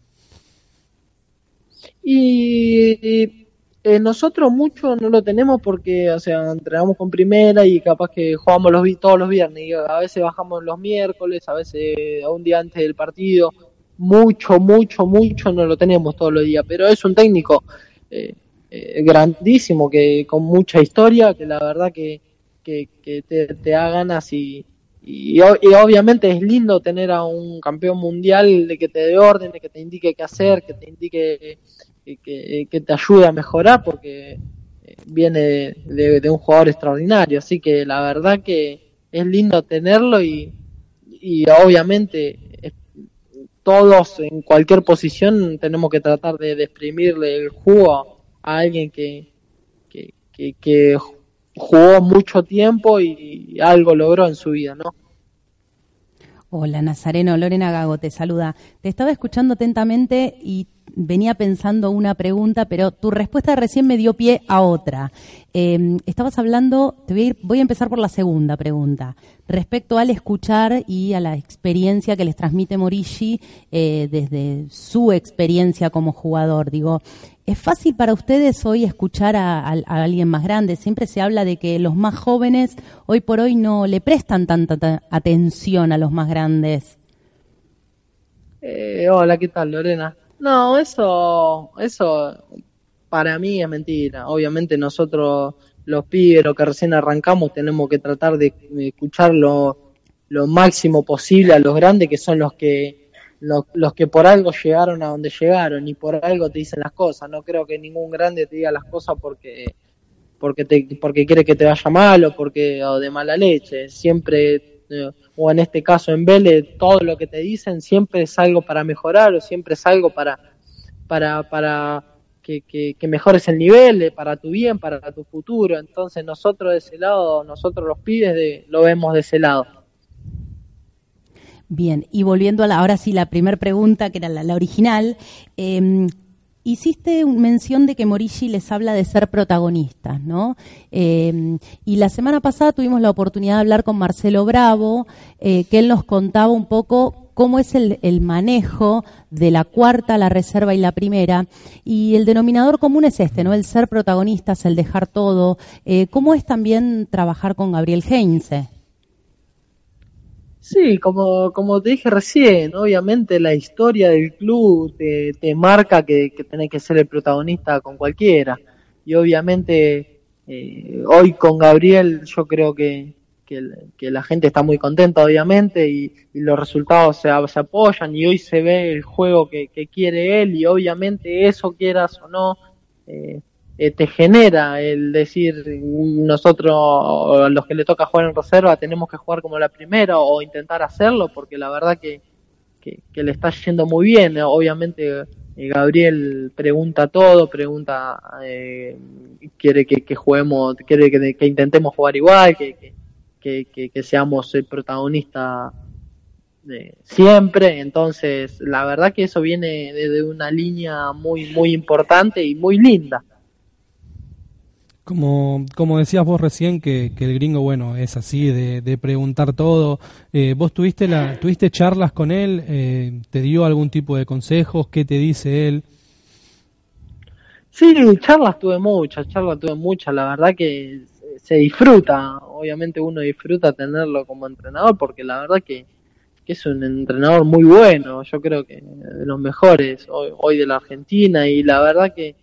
Y eh, nosotros mucho no lo tenemos porque, o sea, entrenamos con primera y capaz que jugamos los todos los viernes. Y a veces bajamos los miércoles, a veces un día antes del partido. Mucho, mucho, mucho no lo tenemos todos los días. Pero es un técnico eh, eh, grandísimo, que con mucha historia, que la verdad que, que, te, te da ganas y, y, y obviamente es lindo tener a un campeón mundial de que te dé orden, de que te indique qué hacer, que te indique que, te ayude a mejorar porque eh, viene de, un jugador extraordinario. Así que la verdad que es lindo tenerlo y, y obviamente eh, todos en cualquier posición tenemos que tratar de, de exprimirle el jugo a alguien que, que, que, jugó mucho tiempo y algo logró en su vida, ¿no? Hola Nazareno, Lorena Gago te saluda. Te estaba escuchando atentamente y venía pensando una pregunta, pero tu respuesta recién me dio pie a otra. Eh, estabas hablando, te voy a, ir- voy a empezar por la segunda pregunta, respecto al escuchar y a la experiencia que les transmite Morishi eh, desde su experiencia como jugador. Digo, ¿es fácil para ustedes hoy escuchar a, alguien más grande? Siempre se habla de que los más jóvenes hoy por hoy no le prestan tanta ta- atención a los más grandes. Eh, hola, ¿qué tal, Lorena? No, eso, eso para mí es mentira. Obviamente nosotros, los pibes, los que recién arrancamos, tenemos que tratar de, escuchar lo, lo máximo posible a los grandes, que son los que los, los que por algo llegaron a donde llegaron y por algo te dicen las cosas. No creo que ningún grande te diga las cosas porque porque te, porque quiere que te vaya mal o porque o de mala leche. Siempre o en este caso en Vélez todo lo que te dicen siempre es algo para mejorar o siempre es algo para para para que, que, que mejores el nivel eh, para tu bien, para tu futuro. Entonces nosotros de ese lado, nosotros los pibes de, lo vemos de ese lado. Bien, y volviendo a la, ahora sí, la primera pregunta, que era la, la original, eh, hiciste mención de que Morishi les habla de ser protagonistas, ¿no? Eh, y la semana pasada tuvimos la oportunidad de hablar con Marcelo Bravo, eh, que él nos contaba un poco cómo es el, el manejo de la cuarta, la reserva y la primera. Y el denominador común es este, ¿no? El ser protagonistas, el dejar todo. Eh, ¿Cómo es también trabajar con Gabriel Heinze? Sí, como, como te dije recién, obviamente la historia del club te, te marca que, que tenés que ser el protagonista con cualquiera. Y obviamente eh, hoy con Gabriel yo creo que, que, la gente está muy contenta, obviamente, y, y los resultados se, se apoyan y hoy se ve el juego que, que quiere él y obviamente eso quieras o no, eh, eh, te genera el decir nosotros los que le toca jugar en reserva tenemos que jugar como la primera o intentar hacerlo porque la verdad que, que, le está yendo muy bien. Obviamente eh, Gabriel pregunta todo pregunta eh, quiere que, que juguemos quiere que, intentemos jugar igual que- que seamos el protagonista de siempre. Entonces la verdad que eso viene desde una línea muy muy importante y muy linda Como, como decías vos recién, que, que el gringo, bueno, es así, de, de preguntar todo. Eh, ¿Vos tuviste, la, tuviste charlas con él? Eh, ¿Te dio algún tipo de consejos? ¿Qué te dice él? Sí, charlas tuve muchas, charlas tuve muchas, la verdad que se disfruta, obviamente uno disfruta tenerlo como entrenador porque la verdad que, que es un entrenador muy bueno, yo creo que de los mejores hoy, hoy de la Argentina y la verdad que,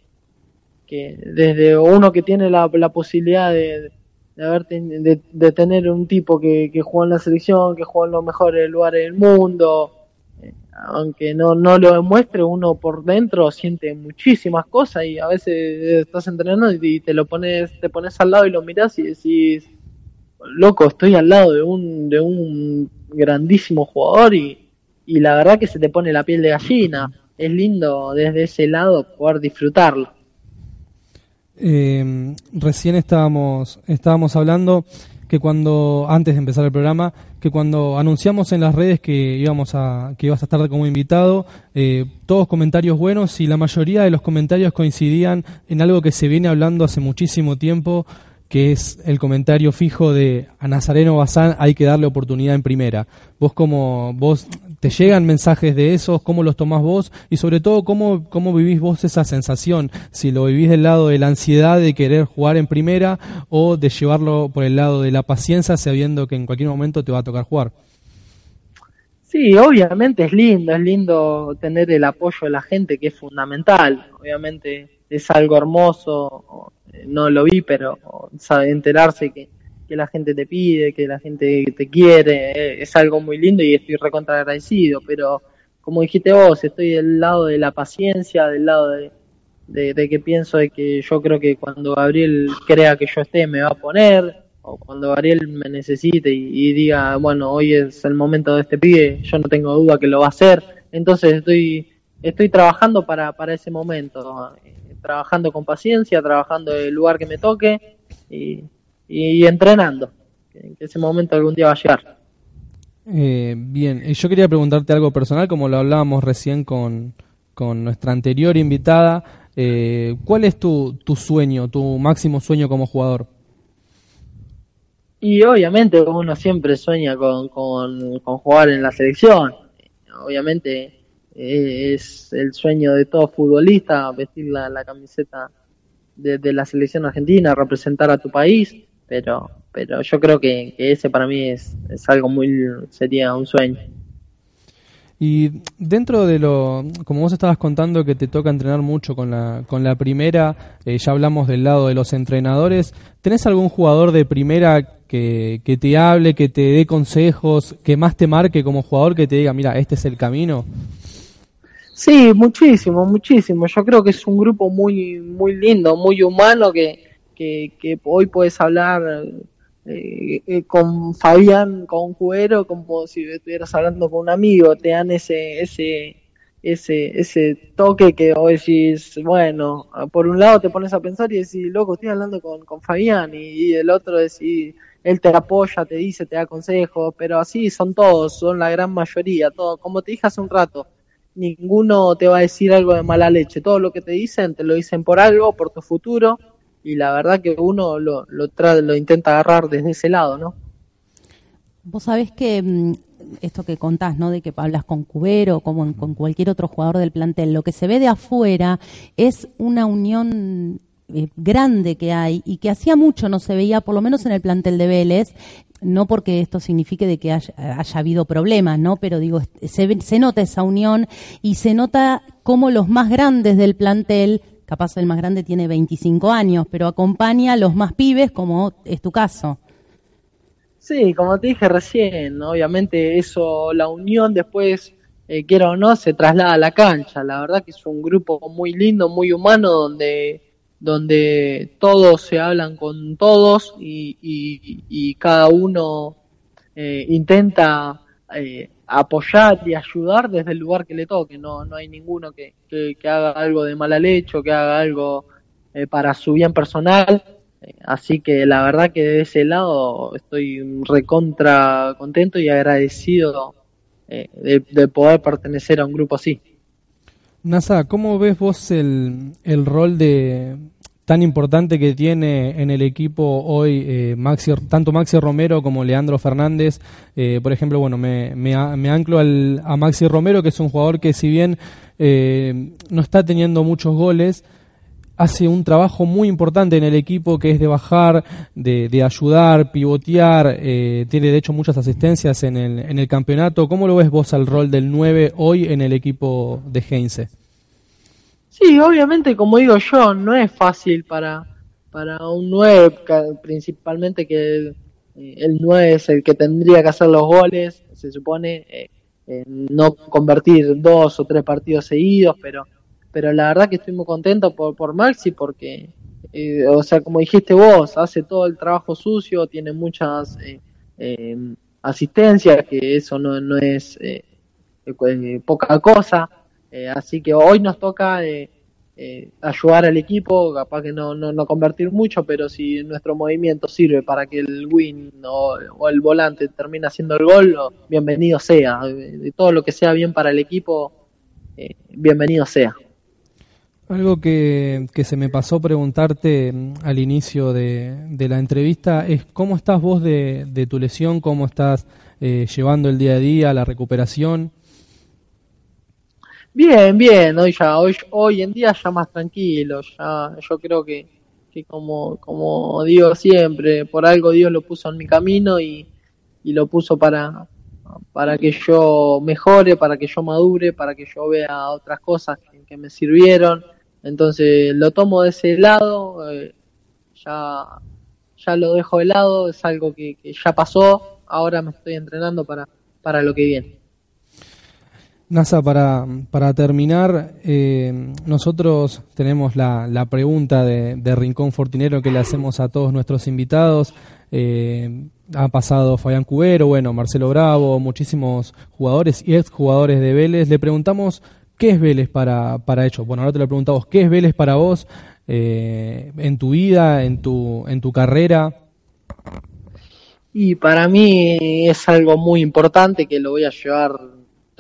que desde uno que tiene la, posibilidad de, de, de, tener un tipo que, que jugó en la selección, que jugó en los mejores lugares del mundo, eh, aunque no, no lo demuestre, uno por dentro siente muchísimas cosas y a veces estás entrenando y te lo pones, te pones al lado y lo miras y decís, loco, estoy al lado de un, de un grandísimo jugador y, y la verdad que se te pone la piel de gallina. Es lindo desde ese lado poder disfrutarlo. Eh, recién estábamos, estábamos hablando que cuando, antes de empezar el programa, que cuando anunciamos en las redes que íbamos a, que ibas a estar como invitado, eh, todos comentarios buenos y la mayoría de los comentarios coincidían en algo que se viene hablando hace muchísimo tiempo, que es el comentario fijo de a Nazareno Bazán hay que darle oportunidad en primera. Vos como vos te llegan mensajes de esos, cómo los tomás vos y sobre todo cómo, cómo vivís vos esa sensación, si lo vivís del lado de la ansiedad de querer jugar en primera o de llevarlo por el lado de la paciencia sabiendo que en cualquier momento te va a tocar jugar. Sí, obviamente es lindo, es lindo tener el apoyo de la gente que es fundamental, obviamente es algo hermoso no lo vi, pero enterarse que, que la gente te pide, que la gente te quiere, eh, es algo muy lindo y estoy recontra agradecido, pero como dijiste vos, estoy del lado de la paciencia, del lado de, de, que pienso de que yo creo que cuando Gabriel crea que yo esté me va a poner, o cuando Gabriel me necesite y, diga, bueno, hoy es el momento de este pibe, yo no tengo duda que lo va a hacer, entonces estoy, estoy trabajando para, para ese momento trabajando con paciencia, trabajando el lugar que me toque y, entrenando. Que, ese momento algún día va a llegar. Eh, bien, yo quería preguntarte algo personal, como lo hablábamos recién con, con nuestra anterior invitada. Eh, ¿Cuál es tu, tu sueño, tu máximo sueño como jugador? Y obviamente uno siempre sueña con, con, con jugar en la selección. Obviamente es el sueño de todo futbolista vestir la, camiseta de, la selección argentina, representar a tu país, pero pero yo creo que, ese para mí es, es algo muy sería un sueño. Y dentro de lo, como vos estabas contando que te toca entrenar mucho con la, con la primera, eh, ya hablamos del lado de los entrenadores, ¿tenés algún jugador de primera que, que te hable, que te dé consejos, que más te marque como jugador, que te diga, mira, este es el camino? Sí, muchísimo, muchísimo. Yo creo que es un grupo muy, muy lindo, muy humano que, que, que hoy puedes hablar eh, eh, con Fabián, con Cuero, como si estuvieras hablando con un amigo. Te dan ese, ese, ese, ese toque que hoy decís, bueno, por un lado te pones a pensar y decís, loco, estoy hablando con, con Fabián, y, y el otro decís, él te apoya, te dice, te da consejos, pero así son todos, son la gran mayoría, todo. Como te dije hace un rato, ninguno te va a decir algo de mala leche. Todo lo que te dicen, te lo dicen por algo, por tu futuro, y la verdad que uno lo, lo, lo intenta agarrar desde ese lado, ¿no? Vos sabés que mm, esto que contás, ¿no? De que hablas con Cubero, como con cualquier otro jugador del plantel, lo que se ve de afuera es una unión eh, grande que hay y que hacía mucho no se veía, por lo menos en el plantel de Vélez, no porque esto signifique de que haya, habido problemas, ¿no? Pero digo, se, se nota esa unión y se nota cómo los más grandes del plantel capaz el más grande tiene 25 años, pero acompaña a los más pibes, como es tu caso. Sí, como te dije recién, obviamente eso, la unión después, eh, quiera o no, se traslada a la cancha. La verdad que es un grupo muy lindo, muy humano, donde donde todos se hablan con todos y, y, cada uno eh, intenta eh, apoyar y ayudar desde el lugar que le toque. No, no hay ninguno que, que, haga algo de mala leche o que haga algo eh, para su bien personal. Así que la verdad que de ese lado estoy recontra contento y agradecido de, de poder pertenecer a un grupo así. Nasa, ¿cómo ves vos el, el rol de, tan importante que tiene en el equipo hoy eh, Maxi, tanto Maxi Romero como Leandro Fernández. Eh, por ejemplo, bueno, me, me, anclo al, a Maxi Romero, que es un jugador que si bien eh, no está teniendo muchos goles, hace un trabajo muy importante en el equipo que es de bajar, de, ayudar, pivotear, tiene de hecho muchas asistencias en el, en el campeonato. ¿Cómo lo ves vos al rol del 9 hoy en el equipo de Heinze? Sí, obviamente, como digo yo, no es fácil para, para un 9, principalmente que eh, el 9 es el que tendría que hacer los goles, se supone, eh, no convertir dos o tres partidos seguidos, pero, pero la verdad que estoy muy contento por, por Maxi porque eh, o sea, como dijiste vos, hace todo el trabajo sucio, tiene muchas eh, asistencias, que eso no, no es poca cosa. Eh, así que hoy nos toca eh, eh, ayudar al equipo, capaz que no, no, no convertir mucho, pero si nuestro movimiento sirve para que el win o, el volante termine haciendo el gol, bienvenido sea. De, todo lo que sea bien para el equipo, eh, bienvenido sea. Algo que, que se me pasó preguntarte mm, al inicio de, de la entrevista es cómo estás vos de, de tu lesión, cómo estás llevando el día a día, la recuperación. Bien, bien, hoy ya, hoy, hoy en día ya más tranquilo, ya, yo creo que, que como, como digo siempre, por algo Dios lo puso en mi camino y, y lo puso para, para que yo mejore, para que yo madure, para que yo vea otras cosas que, me sirvieron. Entonces lo tomo de ese lado, eh, ya, ya lo dejo de lado, es algo que, que ya pasó, ahora me estoy entrenando para, para lo que viene. NASA, para, para terminar, eh, nosotros tenemos la, la pregunta de, de Rincón Fortinero que le hacemos a todos nuestros invitados. Eh, ha pasado Fabián Cubero, bueno, Marcelo Bravo, muchísimos jugadores y exjugadores de Vélez. Le preguntamos qué es Vélez para, para ellos. Bueno, ahora te lo preguntamos, ¿qué es Vélez para vos eh, en tu vida, en tu, en tu carrera? Y para mí es algo muy importante que lo voy a llevar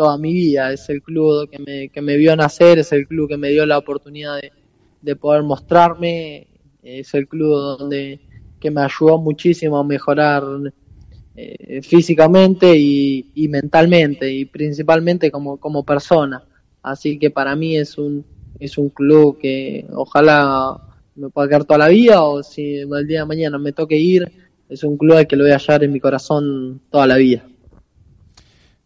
toda mi vida. Es el club que me, que me vio nacer, es el club que me dio la oportunidad de, de poder mostrarme, es el club donde que me ayudó muchísimo a mejorar eh, físicamente y, y mentalmente y principalmente como, como persona. Así que para mí es un, es un club que ojalá me pueda quedar toda la vida o si el día de mañana me toque ir, es un club al que lo voy a hallar en mi corazón toda la vida.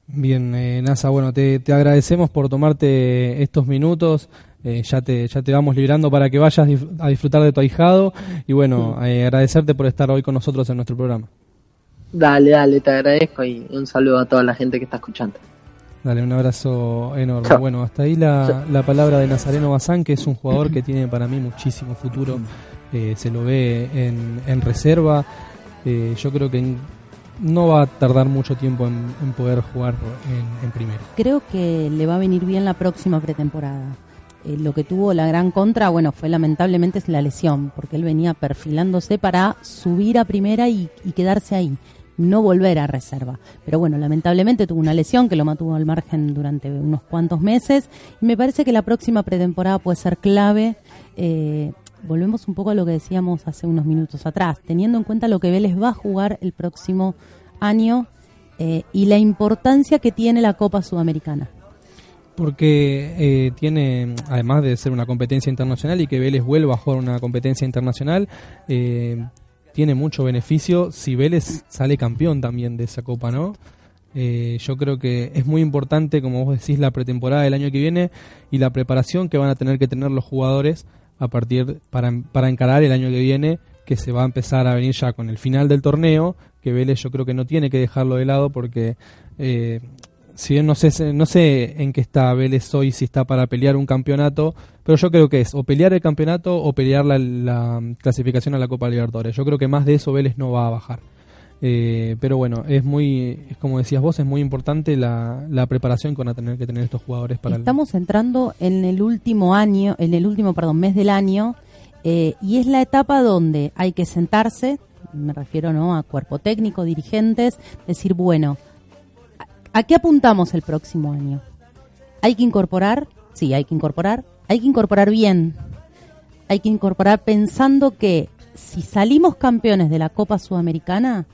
Bien, eh, NASA, bueno, te, te agradecemos por tomarte estos minutos. Eh, ya te ya te vamos librando para que vayas a disfrutar de tu ahijado y bueno, eh, agradecerte por estar hoy con nosotros en nuestro programa. Dale, dale, te agradezco y un saludo a toda la gente que está escuchando. Dale, un abrazo enorme. Chao. Bueno, hasta ahí la, la palabra de Nazareno Bazán, que es un jugador que tiene para mí muchísimo futuro. Eh, se lo ve en, en reserva. Yo creo que en- no va a tardar mucho tiempo en, poder jugar en, primera. Creo que le va a venir bien la próxima pretemporada. Eh, lo que tuvo la gran contra, bueno, fue lamentablemente la lesión, porque él venía perfilándose para subir a primera y, y quedarse ahí, no volver a reserva. Pero bueno, lamentablemente tuvo una lesión que lo mantuvo al margen durante unos cuantos meses y me parece que la próxima pretemporada puede ser clave. Eh, volvemos un poco a lo que decíamos hace unos minutos atrás, teniendo en cuenta lo que Vélez va a jugar el próximo año eh, y la importancia que tiene la Copa Sudamericana. Porque eh, tiene, además de ser una competencia internacional y que Vélez vuelva a jugar una competencia internacional, eh, tiene mucho beneficio si Vélez sale campeón también de esa copa, ¿no? Eh, yo creo que es muy importante, como vos decís, la pretemporada del año que viene y la preparación que van a tener que tener los jugadores a partir para, para encarar el año que viene, que se va a empezar a venir ya con el final del torneo, que Vélez yo creo que no tiene que dejarlo de lado porque eh, si bien no sé, no sé en qué está Vélez hoy, si está para pelear un campeonato, pero yo creo que es o pelear el campeonato o pelear la, la clasificación a la Copa Libertadores. Yo creo que más de eso Vélez no va a bajar. Eh, pero bueno, es muy, es como decías vos, es muy importante la, la preparación que van a tener que tener estos jugadores para el- Estamos entrando en el último año, en el último, perdón, mes del año, eh, y es la etapa donde hay que sentarse, me refiero no a cuerpo técnico, dirigentes, decir, bueno, ¿a, a qué apuntamos el próximo año? ¿Hay que incorporar? Sí, hay que incorporar. Hay que incorporar bien. Hay que incorporar pensando que si salimos campeones de la Copa Sudamericana,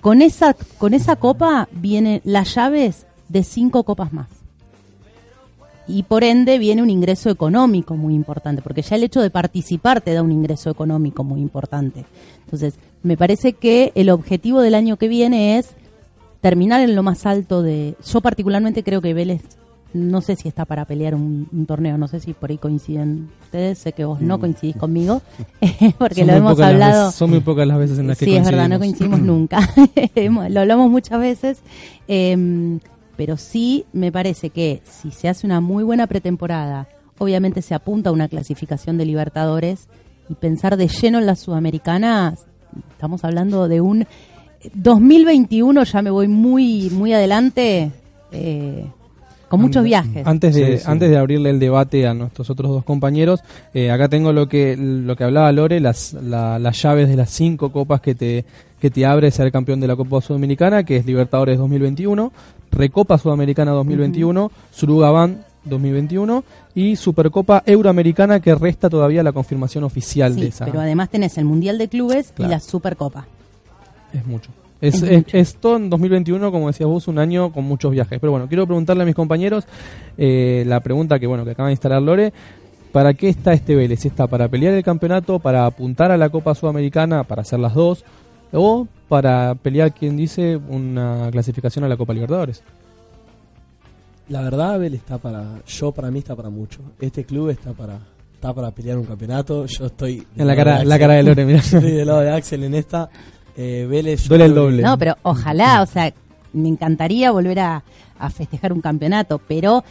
con esa, con esa copa vienen las llaves de cinco copas más y por ende viene un ingreso económico muy importante, porque ya el hecho de participar te da un ingreso económico muy importante. Entonces, me parece que el objetivo del año que viene es terminar en lo más alto de... Yo particularmente creo que Vélez, no sé si está para pelear un, un torneo, no sé si por ahí coinciden ustedes, sé que vos no coincidís conmigo, (laughs) porque Son lo hemos hablado... veces- son muy pocas las veces en las que Sí, es verdad, no coincidimos. (clears throat) nunca. (laughs) Lo hablamos muchas veces. em, pero sí me parece que si se hace una muy buena pretemporada, obviamente se apunta a una clasificación de Libertadores y pensar de lleno en la Sudamericana, estamos hablando de un 2021, ya me voy muy, muy adelante, eh, con muchos viajes. Antes de, Sí, sí. antes de abrirle el debate a nuestros otros dos compañeros, eh, acá tengo lo que lo que hablaba Lore, las, la- las llaves de las cinco copas que te que te abre ser campeón de la Copa Sudamericana, que es Libertadores 2021, Recopa Sudamericana 2021, Surugaban 2021 y Supercopa Euroamericana que resta todavía la confirmación oficial de Sí, esa. pero además tenés el Mundial de Clubes Claro. y la Supercopa. Es mucho. Es, Es esto en 2021, como decías vos, un año con muchos viajes. Pero bueno, quiero preguntarle a mis compañeros eh, la pregunta que bueno que acaba de instalar Lore. ¿Para qué está este Vélez? ¿Está para pelear el campeonato, para apuntar a la Copa Sudamericana, para hacer las dos? ¿O para pelear, quien dice, una clasificación a la Copa Libertadores? La verdad, Abel está para. Yo, para mí, está para mucho. Este club está para está para pelear un campeonato. Yo estoy. En la cara, de la cara de Lore, mirá. (laughs) Estoy del lado de Axel en esta. Eh, Vélez. yo Duele el doble. No, pero ojalá, o sea, me encantaría volver a, a festejar un campeonato, pero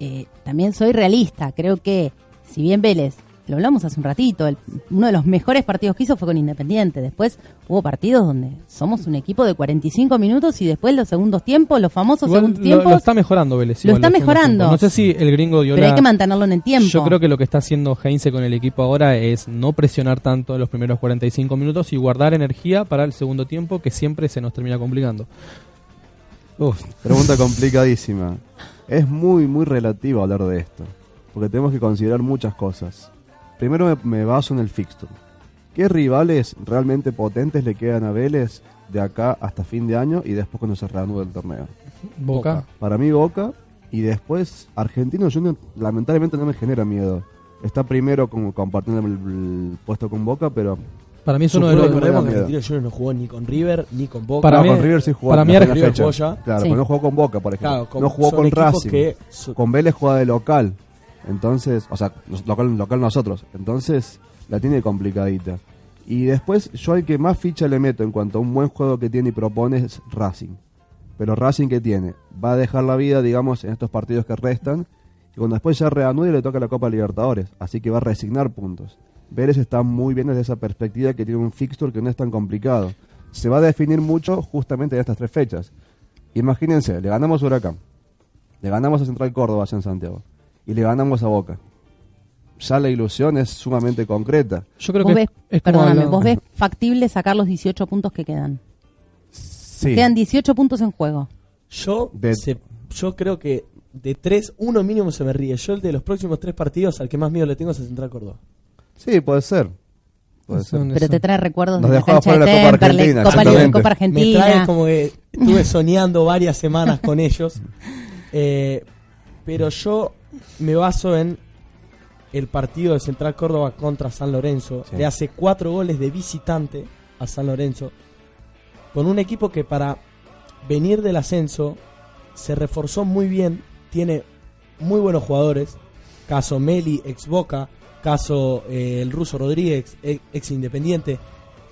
eh, también soy realista. Creo que, si bien Vélez, lo hablamos hace un ratito, el- uno de los mejores partidos que hizo fue con Independiente. Después hubo partidos donde somos un equipo de 45 minutos y después los segundos tiempos, los famosos Igual segundos lo, tiempos, lo está mejorando Vélez. Lo está mejorando. No sé si el gringo dio pero hay que mantenerlo en el tiempo. Yo creo que lo que está haciendo Heinze con el equipo ahora es no presionar tanto en los primeros 45 minutos y guardar energía para el segundo tiempo que siempre se nos termina complicando. Uf, pregunta complicadísima. Es muy, muy relativo hablar de esto. Porque tenemos que considerar muchas cosas. Primero me, me baso en el fixture. ¿Qué rivales realmente potentes le quedan a Vélez de acá hasta fin de año y después cuando se reanude el torneo? Boca. Para mí Boca y después Argentino Junior lamentablemente no me genera miedo. Está primero como compartiendo el, el puesto con Boca, pero Para mí es uno de los... no me da Recordemos que miedo. Argentino Juniors no jugó ni con River ni con Boca. Para No, mí- con River sí jugó para mí River jugó ya. Claro, Sí. pero no jugó con Boca, por ejemplo. Claro, con- no jugó con Racing. que Con Vélez juega de local. Entonces, o sea, local, nosotros. Entonces, la tiene complicadita. Y después, yo al que más ficha le meto en cuanto a un buen juego que tiene y propone es Racing. Pero Racing que tiene, va a dejar la vida, digamos, en estos partidos que restan. Y cuando después ya reanude le toca la Copa Libertadores. Así que va a resignar puntos. Vélez está muy bien desde esa perspectiva que tiene un fixture que no es tan complicado. Se va a definir mucho justamente en estas tres fechas. Imagínense, le ganamos Huracán. Le ganamos a Central Córdoba en Santiago. Y le ganamos a Boca. Ya la ilusión es sumamente concreta. Yo creo Vos que ves, es como perdóname, vos ves factible sacar los 18 puntos que quedan. Sí. Quedan 18 puntos en juego. Yo, De- se- yo creo que de tres, uno mínimo se me ríe. Yo el de los próximos tres partidos, al que más miedo le tengo es a Central Córdoba. Sí, puede ser. Puede ser. Son- Pero te trae recuerdos Nos de la dejó cancha de la Copa Argentina, Copa. Copa Me Argentina. trae como que estuve (laughs) soñando varias semanas con ellos. (laughs) Eh, pero yo me baso en el partido de Central Córdoba contra San Lorenzo. Sí. Le hace cuatro goles de visitante a San Lorenzo. Con un equipo que para venir del ascenso se reforzó muy bien. Tiene muy buenos jugadores. Caso Meli, ex Boca. Caso eh, el ruso Rodríguez, ex, ex Independiente.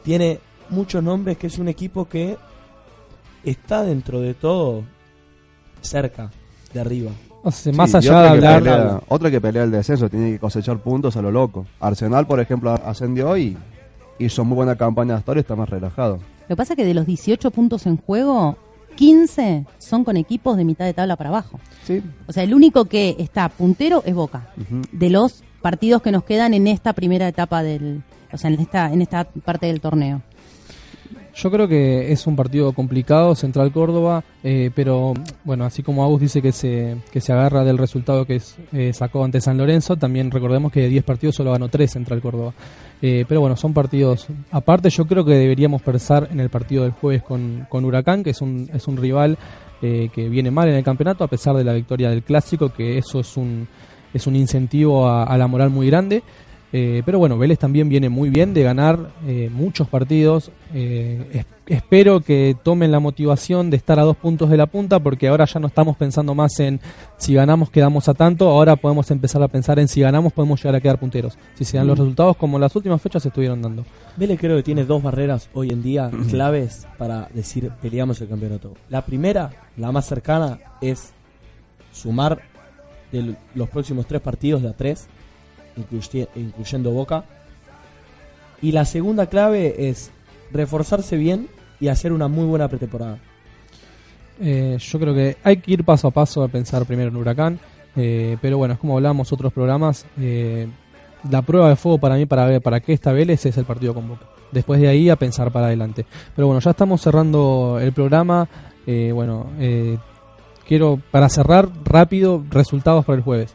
Tiene muchos nombres que es un equipo que está dentro de todo cerca de arriba. O sea, Sí, más allá de que hablar... pelea- otra que pelea el descenso, tiene que cosechar puntos a lo loco. Arsenal, por ejemplo, ascendió y hizo muy buena campaña hasta ahora y está más relajado. Lo que pasa es que de los 18 puntos en juego, 15 son con equipos de mitad de tabla para abajo. Sí. O sea, el único que está puntero es Boca. De los partidos que nos quedan en esta primera etapa del... O sea, en esta, en esta parte del torneo. Yo creo que es un partido complicado, Central Córdoba, eh, pero bueno, así como Agus dice que se, que se agarra del resultado que eh, sacó ante San Lorenzo, también recordemos que de 10 partidos solo ganó 3 Central Córdoba. Eh, pero bueno, son partidos aparte, yo creo que deberíamos pensar en el partido del jueves con, con Huracán, que es un, es un rival eh, que viene mal en el campeonato, a pesar de la victoria del Clásico, que eso es un, es un incentivo a la moral muy grande. Eh, pero bueno, Vélez también viene muy bien de ganar eh, muchos partidos. Eh, es- espero que tomen la motivación de estar a dos puntos de la punta, porque ahora ya no estamos pensando más en si ganamos quedamos a tanto, ahora podemos empezar a pensar en si ganamos podemos llegar a quedar punteros. Si se dan los resultados como las últimas fechas se estuvieron dando. Vélez creo que tiene dos barreras hoy en día claves para decir peleamos el campeonato. La primera, la más cercana, es sumar de los próximos tres partidos de a tres, incluyendo Boca. Y la segunda clave es reforzarse bien y hacer una muy buena pretemporada. Eh, yo creo que hay que ir paso a paso a pensar primero en Huracán, eh, pero bueno, es como hablamos otros programas, eh, la prueba de fuego para mí para ver para qué está Vélez es el partido con Boca. Después de ahí a pensar para adelante. Pero bueno, ya estamos cerrando el programa. Bueno, quiero para cerrar rápido resultados para el jueves.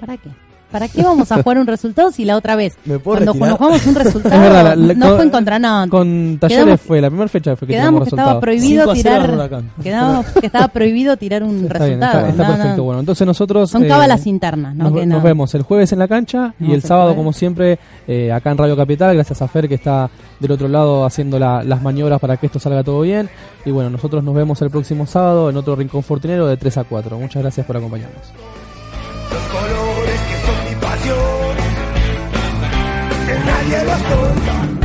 ¿Para qué? ¿Para qué vamos a jugar un resultado si la otra vez, ¿Me puedo cuando retirar? jugamos un (laughs) resultado, Es verdad, la- la- no con- fue en contra, no. Con Talleres Quedamos- fue la primera fecha fue que Quedamos que estaba resultados. prohibido 5 a 0 tirar, quedamos (laughs) que estaba prohibido tirar un Está bien, resultado. está, está No, no. perfecto. Bueno, entonces nosotros Son eh, cábalas internas, ¿no? Nos, que nos no. vemos el jueves en la cancha y el sábado, como siempre, eh, acá en Radio Capital, gracias a Fer que está del otro lado haciendo la- las maniobras para que esto salga todo bien. Y bueno, nosotros nos vemos el próximo sábado en otro Rincón Fortinero de 3 a 4. Muchas gracias por acompañarnos. Pasión, que nadie los toca.